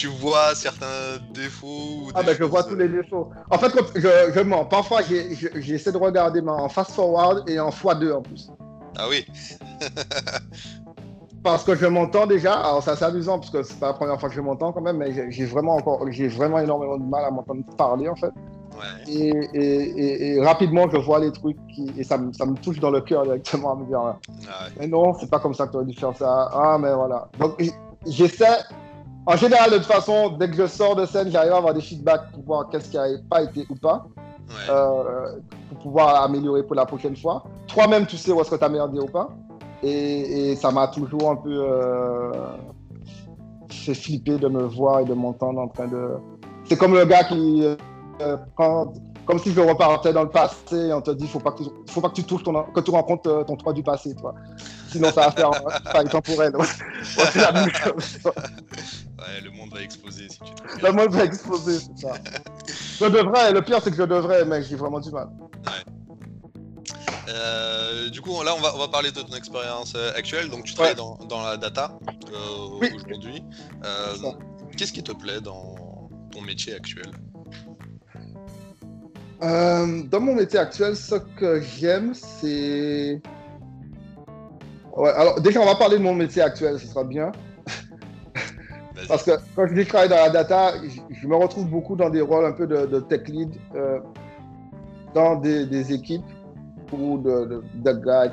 tu vois certains défauts Ah, ben je vois tous les défauts. En fait, je, je mens. Parfois, j'essaie de regarder en fast-forward et en x2 en plus. Ah oui Parce que je m'entends déjà. Alors, c'est assez amusant parce que c'est pas la première fois que je m'entends quand même, mais j'ai vraiment encore, j'ai vraiment énormément de mal à m'entendre parler en fait. Ouais. Et, et, rapidement, je vois les trucs qui, et ça, me, ça me touche dans le cœur directement à me dire Mais non, c'est pas comme ça que tu aurais dû faire ça. Ah, mais voilà. Donc, j'essaie en général, de toute façon, dès que je sors de scène, j'arrive à avoir des feedbacks pour voir qu'est-ce qui n'a pas été ou pas. Euh, pour pouvoir améliorer pour la prochaine fois. Toi-même, tu sais où est-ce que tu as merdé ou pas. Et, ça m'a toujours un peu euh, fait flipper de me voir et de m'entendre en train de. C'est comme le gars qui euh. Comme si je repartais dans le passé et on te dit faut pas que tu, faut pas que tu touches ton, que tu rencontres ton toi du passé, toi. Sinon ça va faire pas temporel. Ouais, le monde va exploser si tu te Le monde va exploser, c'est ça. je devrais, le pire c'est que je devrais, mais j'ai vraiment du mal. Ouais. Euh, du coup, là, on va, on va parler de ton expérience euh, actuelle. Donc, tu travailles dans, dans, la data euh, aujourd'hui. Qu'est-ce qui te plaît dans ton métier actuel? Dans mon métier actuel, ce que j'aime, c'est. Ouais, alors, déjà, on va parler de mon métier actuel, ce sera bien. Parce que quand je dis travaille dans la data, je, me retrouve beaucoup dans des rôles un peu de, tech lead euh, dans des, équipes ou de, gars,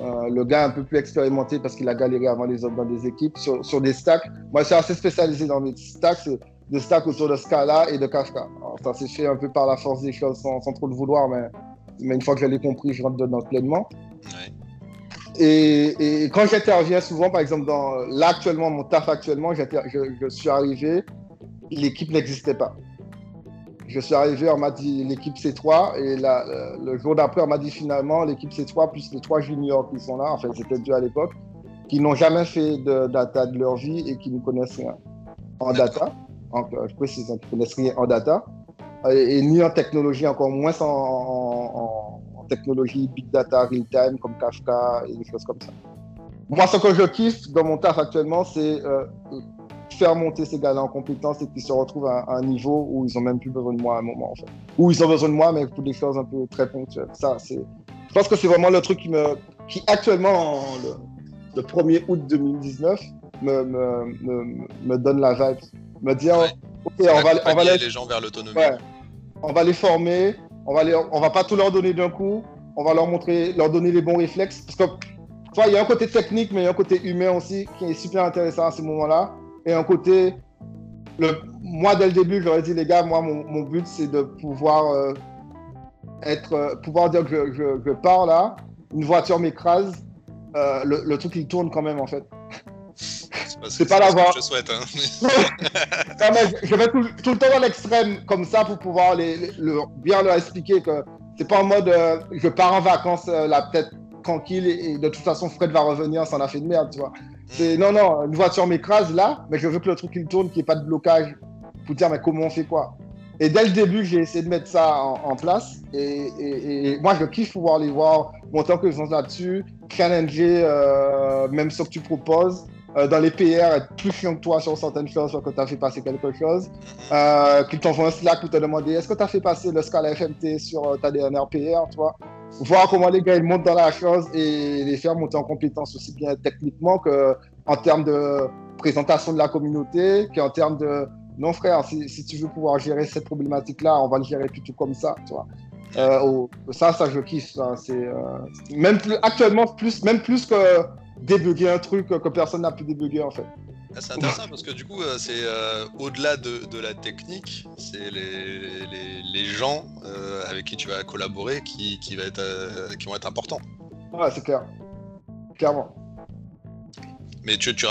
euh, le gars un peu plus expérimenté parce qu'il a galéré avant les autres dans des équipes sur, sur des stacks. Moi, je suis assez spécialisé dans mes stacks, des stacks autour de Scala et de Kafka. ça s'est fait un peu par la force des choses sans, trop le vouloir, mais, mais une fois que je l'ai compris, je rentre dedans pleinement. Ouais. Et, quand j'interviens souvent, par exemple, dans là actuellement, mon taf actuellement, je, je, suis arrivé, l'équipe n'existait pas. Je suis arrivé, on m'a dit l'équipe C3, et le jour d'après, on m'a dit finalement l'équipe C3 plus les trois juniors qui sont là, en fait, c'était deux à l'époque, qui n'ont jamais fait de data de leur vie et qui ne connaissent rien en data. Donc, je précise, qui ne rien en data, et, ni en technologie, encore moins en technologies big data, real time, comme Kafka et des choses comme ça. Moi, ce que je kiffe dans mon taf actuellement, c'est euh, faire monter ces gars-là en compétences et qu'ils se retrouvent à, un niveau où ils n'ont même plus besoin de moi à un moment, en. Où ils ont besoin de moi, mais pour des choses un peu très ponctuelles. Ça, c'est... Je pense que c'est vraiment le truc qui me... qui actuellement, le, 1er août 2019, me, me, me, donne la vibe. Me dire, ok, on va, on va les gens vers l'autonomie. on va les former, on va, on va pas tout leur donner d'un coup. On va leur montrer, leur donner les bons réflexes. Parce que, tu il y a un côté technique, mais il y a un côté humain aussi qui est super intéressant à ce moment-là. Et un côté, le, moi, dès le début, j'aurais dit, les gars, moi, mon, but, c'est de pouvoir euh, être, euh, pouvoir dire que je, je, pars là, une voiture m'écrase, euh, le, le, truc, il tourne quand même, en fait. C'est pas l'avoir. Je souhaite. Hein. je vais tout, le temps dans l'extrême comme ça pour pouvoir les, bien leur expliquer que c'est pas en mode euh, je pars en vacances euh, la tête tranquille et, de toute façon Fred va revenir, ça en a fait de merde, tu vois. C'est non, non, une voiture m'écrase là, mais je veux que le truc il tourne, qu'il n'y ait pas de blocage pour dire mais comment on fait quoi? Et dès le début, j'ai essayé de mettre ça en, place. Et, moi, je kiffe pouvoir les voir monter en connaissance là-dessus, challenger euh, même ce que tu proposes. Euh, dans les PR, être plus chiant que toi sur certaines choses, sur que tu as fait passer quelque chose. Euh, qu'ils t'envoient un Slack pour te demander est-ce que tu as fait passer le Scala FMT sur euh, ta dernière PR, toi Voir comment les gars ils montent dans la chose et les faire monter en compétence aussi bien techniquement qu'en termes de présentation de la communauté, qu'en termes de non frère, si, tu veux pouvoir gérer cette problématique-là, on va le gérer plutôt comme ça, tu vois. Euh, ça, ça, je kiffe. C'est euh, même plus actuellement plus, même plus que débugger un truc que personne n'a pu débugger en fait. Ah, c'est intéressant parce que du coup, euh, c'est au-delà de, de, la technique, c'est les, les, les, gens avec qui tu vas collaborer qui, qui, va être, qui vont être importants. Ouais, c'est clair. Clairement. Mais tu, tu,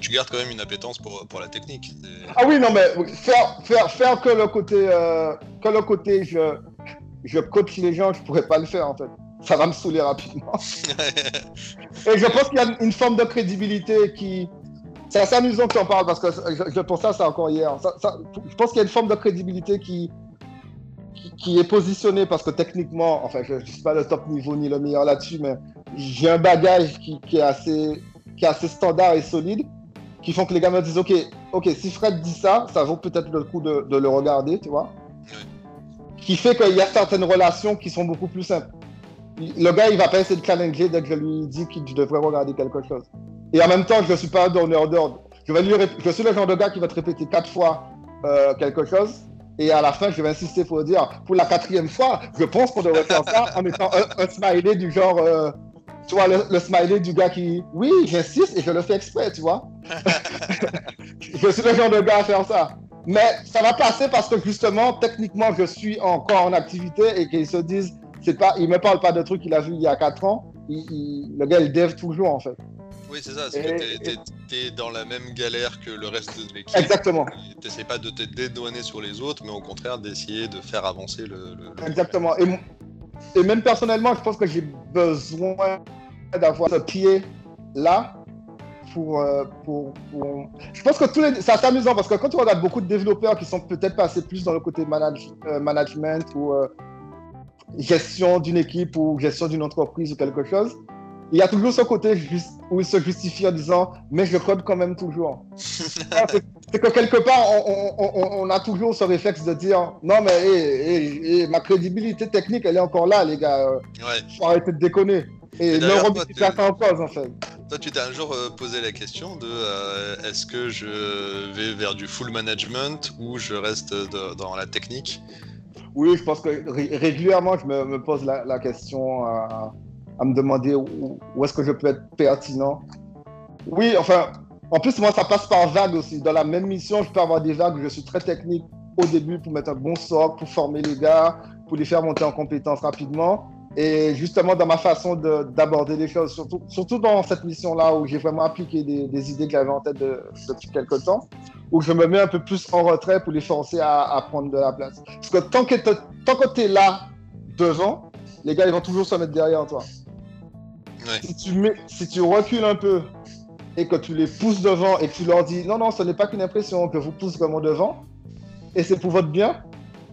tu, gardes quand même une appétence pour, pour la technique. Ah oui, non, mais faire, faire, faire que le côté, euh, que le côté je, je coach les gens, je pourrais pas le faire en fait. Ça va me saouler rapidement. Et je pense qu'il y a une forme de crédibilité qui. C'est assez amusant que tu en parles parce que je, je pense ça, c'est encore hier. je pense qu'il y a une forme de crédibilité qui, qui, est positionnée parce que techniquement, enfin, je ne suis pas le top niveau ni le meilleur là-dessus, mais j'ai un bagage qui, qui est assez qui est assez standard et solide, qui font que les gars me disent Ok, ok, si Fred dit ça, ça vaut peut-être le coup de, le regarder, tu vois. Qui fait qu'il y a certaines relations qui sont beaucoup plus simples. Le gars, il va pas essayer de challenger dès que je lui dis qu'il devrait regarder quelque chose. Et en même temps, je ne suis pas un donneur d'ordre. Je, vais lui je suis le genre de gars qui va te répéter quatre fois euh, quelque chose. Et à la fin, je vais insister pour dire, pour la quatrième fois, je pense qu'on devrait faire ça en mettant un, smiley du genre, euh, tu vois, le, smiley du gars qui, oui, j'insiste et je le fais exprès, tu vois. je suis le genre de gars à faire ça. Mais ça va passer parce que justement, techniquement, je suis encore en activité et qu'ils se disent, c'est pas, il me parle pas de trucs qu'il a vu il y a 4 ans. le gars, il dev toujours, en fait. Oui, c'est ça, c'est que t'es es, dans la même galère que le reste de l'équipe. Exactement. T'essaies pas de te dédouaner sur les autres, mais au contraire d'essayer de faire avancer le. Exactement. Et, et même personnellement, je pense que j'ai besoin d'avoir ce pied là pour, euh, pour, pour, Je pense que tous les... c'est amusant parce que quand tu regardes beaucoup de développeurs qui sont peut-être passés plus dans le côté. Euh, management ou euh, gestion d'une équipe ou gestion d'une entreprise ou quelque chose, il y a toujours ce côté juste où il se justifie en disant mais je code quand même toujours. c'est que quelque part on, on, on, a toujours ce réflexe de dire non mais ma crédibilité technique elle est encore là les gars. Ouais. Faut arrêter de déconner. Et non en cause en fait. Toi tu t'es un jour euh, posé la question de euh, est-ce que je vais vers du full management ou je reste dans la technique? Oui je pense que régulièrement je me, me pose la, la question. à à me demander où, est-ce que je peux être pertinent. Oui, enfin, en plus, moi, ça passe par vagues aussi. Dans la même mission, je peux avoir des vagues je suis très technique au début pour mettre un bon socle, pour former les gars, pour les faire monter en compétences rapidement. Et justement, dans ma façon d'aborder les choses, surtout, dans cette mission-là où j'ai vraiment appliqué des, idées que j'avais en tête depuis quelques temps, où je me mets un peu plus en retrait pour les forcer à, prendre de la place. Parce que tant que tu es là devant, les gars, ils vont toujours se mettre derrière toi. Si, tu mets, si tu recules un peu et que tu les pousses devant et que tu leur dis non, non, ce n'est pas qu'une impression, que vous pousse vraiment devant, et c'est pour votre bien,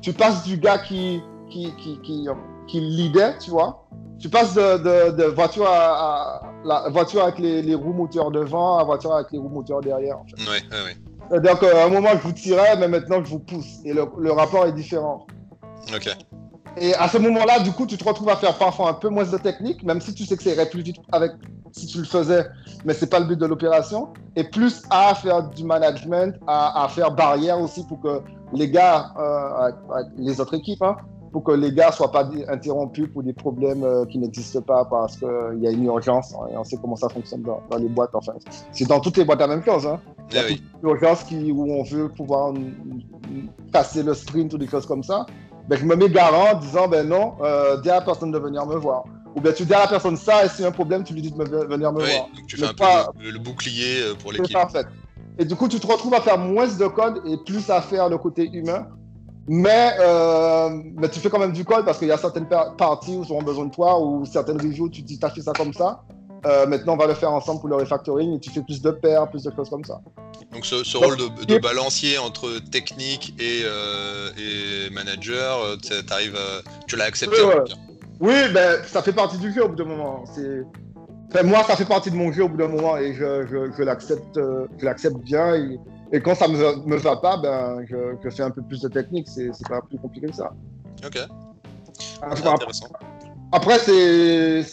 tu passes du gars qui, qui, qui, qui, qui leader, tu vois. Tu passes de, de, voiture à, la voiture avec les, les, roues moteurs devant à voiture avec les roues moteurs derrière. En fait. Ouais, ouais, Donc, à un moment, je vous tirais, mais maintenant, je vous pousse. Et le, le rapport est différent. Ok. Et à ce moment-là, du coup, tu te retrouves à faire parfois un peu moins de technique, même si tu sais que ça irait plus vite avec si tu le faisais, mais c'est pas le but de l'opération. Et plus à faire du management, à, faire barrière aussi pour que les gars, euh, les autres équipes, hein, pour que les gars soient pas interrompus pour des problèmes euh, qui n'existent pas parce qu'il y a une urgence. Hein, et on sait comment ça fonctionne dans, les boîtes. Enfin, c'est dans toutes les boîtes la même chose. Hein. Il y a une urgence qui, où on veut pouvoir passer le sprint ou des choses comme ça ben, je me mets garant en disant ben non, euh, dis à la personne de venir me voir. Ou bien tu dis à la personne ça et si y a un problème, tu lui dis de venir me voir. Donc tu fais un peu le, bouclier euh, pour l'équipe. en fait. Et du coup, tu te retrouves à faire moins de code et plus à faire le côté humain. Mais, euh, mais tu fais quand même du code parce qu'il y a certaines parties où ils auront besoin de toi ou certaines reviews, tu dis t'as fait ça comme ça. Euh, maintenant on va le faire ensemble pour le refactoring et tu fais plus de paires, plus de choses comme ça. Donc ce, ce rôle de, de, balancier entre technique et, euh, et manager, euh, arrives, tu l'as accepté oui, oui, ben, ça fait partie du jeu au bout d'un moment. Enfin, moi, ça fait partie de mon jeu au bout d'un moment et je, je, je l'accepte bien. Et, et, quand ça me, me va pas, ben, je, je fais un peu plus de technique. C'est pas plus compliqué que ça. Ok. Après, intéressant. Après, c'est.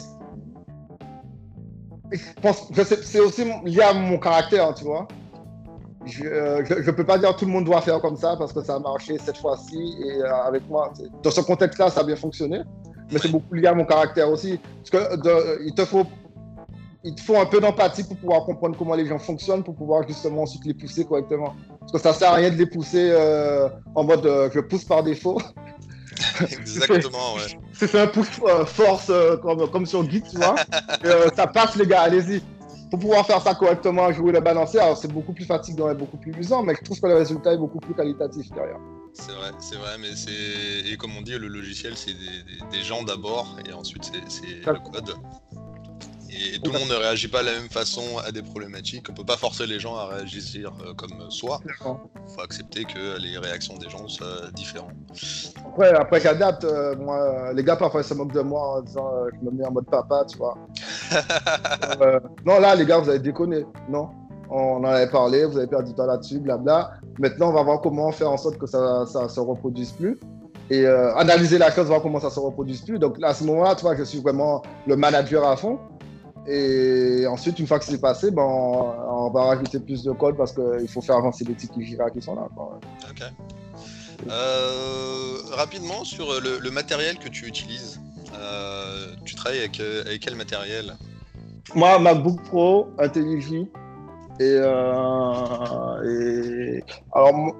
C'est aussi lié à mon caractère, tu vois. Je, euh, je, je, peux pas dire tout le monde doit faire comme ça parce que ça a marché cette fois-ci et euh, avec moi. Dans ce contexte-là, ça a bien fonctionné. Mais c'est beaucoup lié à mon caractère aussi. Parce que il te faut il te faut un peu d'empathie pour pouvoir comprendre comment les gens fonctionnent, pour pouvoir justement ensuite les pousser correctement. Parce que ça sert à rien de les pousser euh, en mode euh, je pousse par défaut. Exactement, ouais. C'est un push euh, force euh, comme, comme sur Git, tu vois. Euh, ça passe, les gars, allez-y. Pour pouvoir faire ça correctement, jouer le balancier, alors c'est beaucoup plus fatigant et beaucoup plus usant, mais je trouve que le résultat est beaucoup plus qualitatif derrière. C'est vrai, c'est vrai, mais c'est. Et comme on dit, le logiciel, c'est des, des, des, gens d'abord, et ensuite, c'est le code. Et tout le monde ne réagit pas de la même façon à des problématiques. On peut pas forcer les gens à réagir euh, comme soi. Il faut accepter que les réactions des gens soient différentes. Après, après j'adapte, euh, moi, les gars parfois se moquent de moi en disant euh, je me mets en mode papa, tu vois. Euh, non, là, les gars, vous avez déconné. Non, on en avait parlé, vous avez perdu du temps là-dessus, blabla. Maintenant, on va voir comment faire en sorte que ça ne se reproduise plus. Et euh, analyser la chose, voir comment ça se reproduise plus. Donc là, à ce moment-là, tu vois, je suis vraiment le manager à fond. Et ensuite, une fois que c'est passé, ben, on, on, va rajouter plus de code parce qu'il faut faire avancer les tickets Jira qui sont là. Quoi. Ok. Euh, rapidement, sur le, le, matériel que tu utilises, euh, tu travailles avec, avec, quel matériel? Moi, MacBook Pro, IntelliJ. Et, euh, et alors,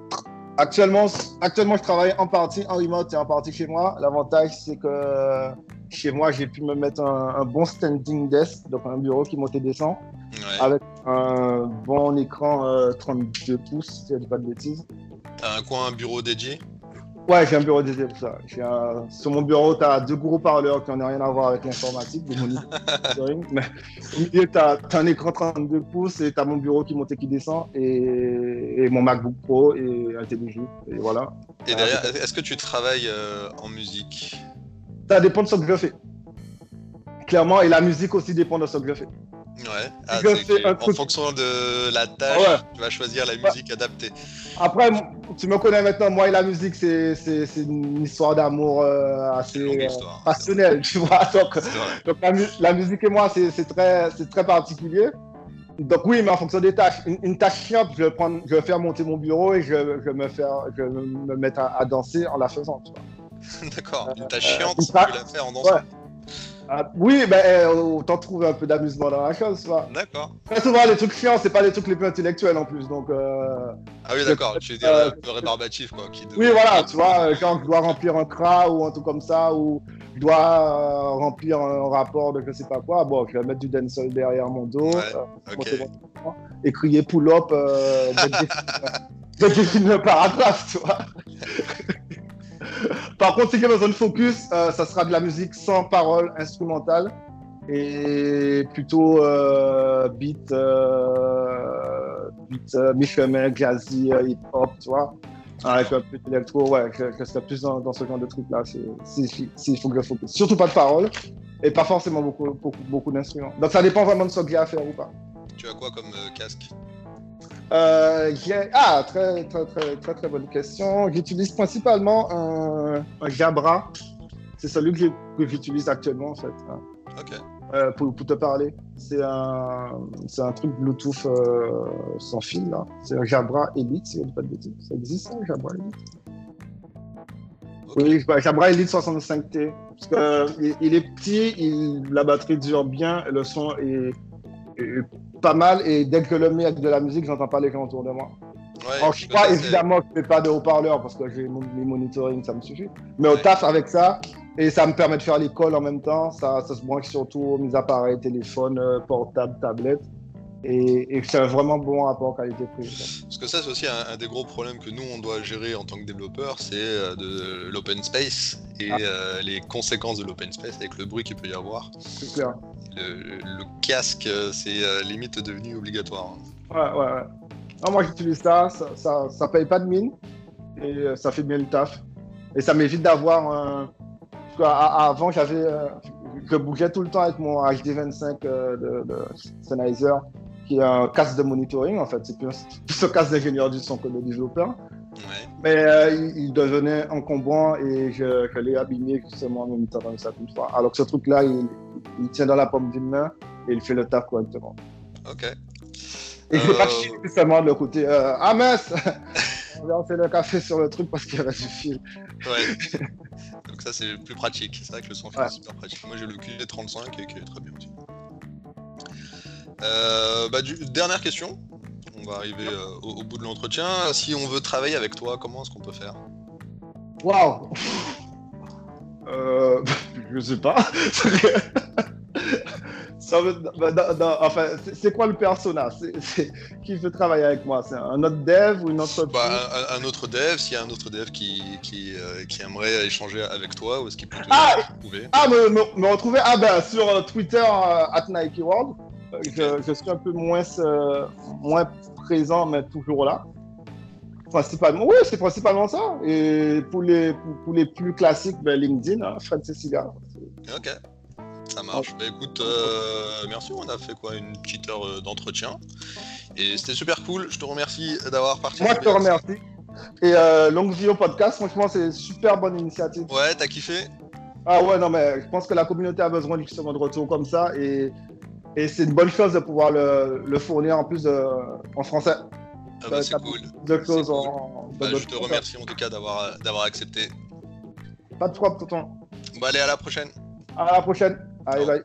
actuellement, actuellement, je travaille en partie en remote et en partie chez moi. L'avantage, c'est que chez moi, j'ai pu me mettre un, un, bon standing desk, donc un bureau qui monte et descend, ouais. avec un bon écran euh, 32 pouces, si je dis pas de bêtises. T'as un coin, un bureau dédié? Ouais, j'ai un bureau dédié pour ça. Un... Sur mon bureau, tu as deux gros parleurs qui n'ont rien à voir avec l'informatique, mais au milieu, tu as, as, un écran 32 pouces et tu as mon bureau qui monte et qui descend, et, et mon MacBook Pro et IntelliJ. Et voilà. Et derrière, est-ce que tu travailles euh, en musique? Ça dépend de ce que je fais. Clairement, et la musique aussi dépend de ce que je fais. Ouais, ah, en fonction de la tâche, ouais. tu vas choisir la musique ouais. adaptée. Après, tu me connais maintenant, moi et la musique, c'est une histoire d'amour euh, assez euh, passionnelle, tu vois. Donc, donc la, la, musique et moi, c'est très, très particulier. Donc oui, mais en fonction des tâches. Une, une tâche chiante, je vais, prendre, je vais faire monter mon bureau et je, je, me, faire, je vais me mettre à, à danser en la faisant, tu vois. D'accord, une tâche chiante, euh, tu la fais en dansant. Ouais. Ah, oui, ben euh, autant trouver un peu d'amusement dans la chose, tu vois. D'accord. Très souvent, les trucs chiants, c'est pas les trucs les plus intellectuels en plus, donc. Euh, ah oui, d'accord, tu veux dire euh, un peu rébarbatif, quoi. Qui oui, voilà, tu vois, quand je dois remplir un CRA ou un truc comme ça, ou je dois remplir un rapport de je sais pas quoi, bon, je vais mettre du dancehall derrière mon dos, ouais, okay. et crier pull-up, euh, de définir le paragraphe, tu vois. Par contre, si j'ai besoin de focus, euh, ça sera de la musique sans parole instrumentale et plutôt euh, beat, euh, beat euh, mi-chemin, jazzy, euh, hip-hop, tu vois, avec un peu d'électro, ouais, je, je serais plus dans, ce genre de truc-là, s'il si, si, faut que je focus. Surtout pas de parole et pas forcément beaucoup, beaucoup, beaucoup d'instruments. Donc ça dépend vraiment de ce que j'ai à faire ou pas. Tu as quoi comme casque? Euh, ah, très, très, très, très, très bonne question. J'utilise principalement un, un Jabra. C'est celui que j'utilise actuellement, en fait. Hein. Ok. Euh, pour, pour, te parler. C'est un, c'est un truc Bluetooth euh, sans fil, là. C'est un Jabra Elite, si je ne pas de bêtises. Ça existe, ça, Jabra Elite? Okay. Oui, Jabra Elite 65T. Parce que, il, il est petit, il, la batterie dure bien, le son est pas mal et dès que le avec de la musique, j'entends pas les gens autour de moi. Ouais, Alors, je crois évidemment que je fais pas de haut-parleur parce que j'ai mon, mes monitoring, ça me suffit. Mais ouais. au taf avec ça, et ça me permet de faire l'école en même temps. Ça, ça se branche surtout aux mes appareils, téléphone, euh, portable, tablette. Et, c'est un vraiment bon rapport qualité-prix. Parce que ça, c'est aussi un, des gros problèmes que nous, on doit gérer en tant que développeur, c'est euh, de l'open space et ah. euh, les conséquences de l'open space avec le bruit qu'il peut y avoir. C'est clair. Le, casque, c'est euh, limite devenu obligatoire. Ouais, ouais, ouais. Non, moi, j'utilise ça, ça, ça, paye pas de mine et ça fait bien le taf. Et ça m'évite d'avoir un. Avant, j'avais. je bougeais tout le temps avec mon HD25 de, de Sennheiser qui est un casque de monitoring, en fait. C'est plus, un casque d'ingénieur du son que de développeur. Mais euh, il, devenait encombrant et je, je l'ai abîmé justement en même temps ça une fois. Alors que ce truc-là, il, tient dans la pomme d'une main et il fait le taf correctement. Ok. Et je ne pas euh, chier seulement de le côté euh, Ah mince On va faire le café sur le truc parce qu'il reste du fil. Ouais. Donc ça, c'est plus pratique. C'est vrai que le son est super pratique. Moi, j'ai le QD35 et qui est très bien aussi. Euh, bah, dernière question. On va arriver euh, au, bout de l'entretien. Si on veut travailler avec toi, comment est-ce qu'on peut faire? Waouh euh, Je sais pas. Ça bah, enfin, c'est quoi le persona? C'est, Qui veut travailler avec moi? C'est un autre dev ou une autre bah, un, autre dev, s'il y a un autre dev qui, qui, euh, qui aimerait échanger avec toi, ou est-ce qu'il peut te ah, Ah, me, me, retrouver? Ah, ben, sur Twitter, at Nike World. Je, suis un peu moins, euh, moins présent, mais toujours là. Principalement, oui, c'est principalement ça. Et pour les, pour, les plus classiques, ben, LinkedIn, hein, Fred Cecilia. Ok, ça marche. Bah, écoute, euh, merci. On a fait quoi? Une petite heure euh, d'entretien. Et c'était super cool. Je te remercie d'avoir participé. Moi, je te remercie. Et longue vie au podcast. Franchement, c'est une super bonne initiative. Ouais, t'as kiffé? Ah ouais, non, mais je pense que la communauté a besoin justement de retour comme ça. Et et c'est une bonne chose de pouvoir le, fournir en plus en français. Ah bah, c'est cool. De choses en. Bah, je te remercie en tout cas d'avoir, d'avoir accepté. Pas de problème, tonton. Bon, allez, à la prochaine. À la prochaine. Allez, bye.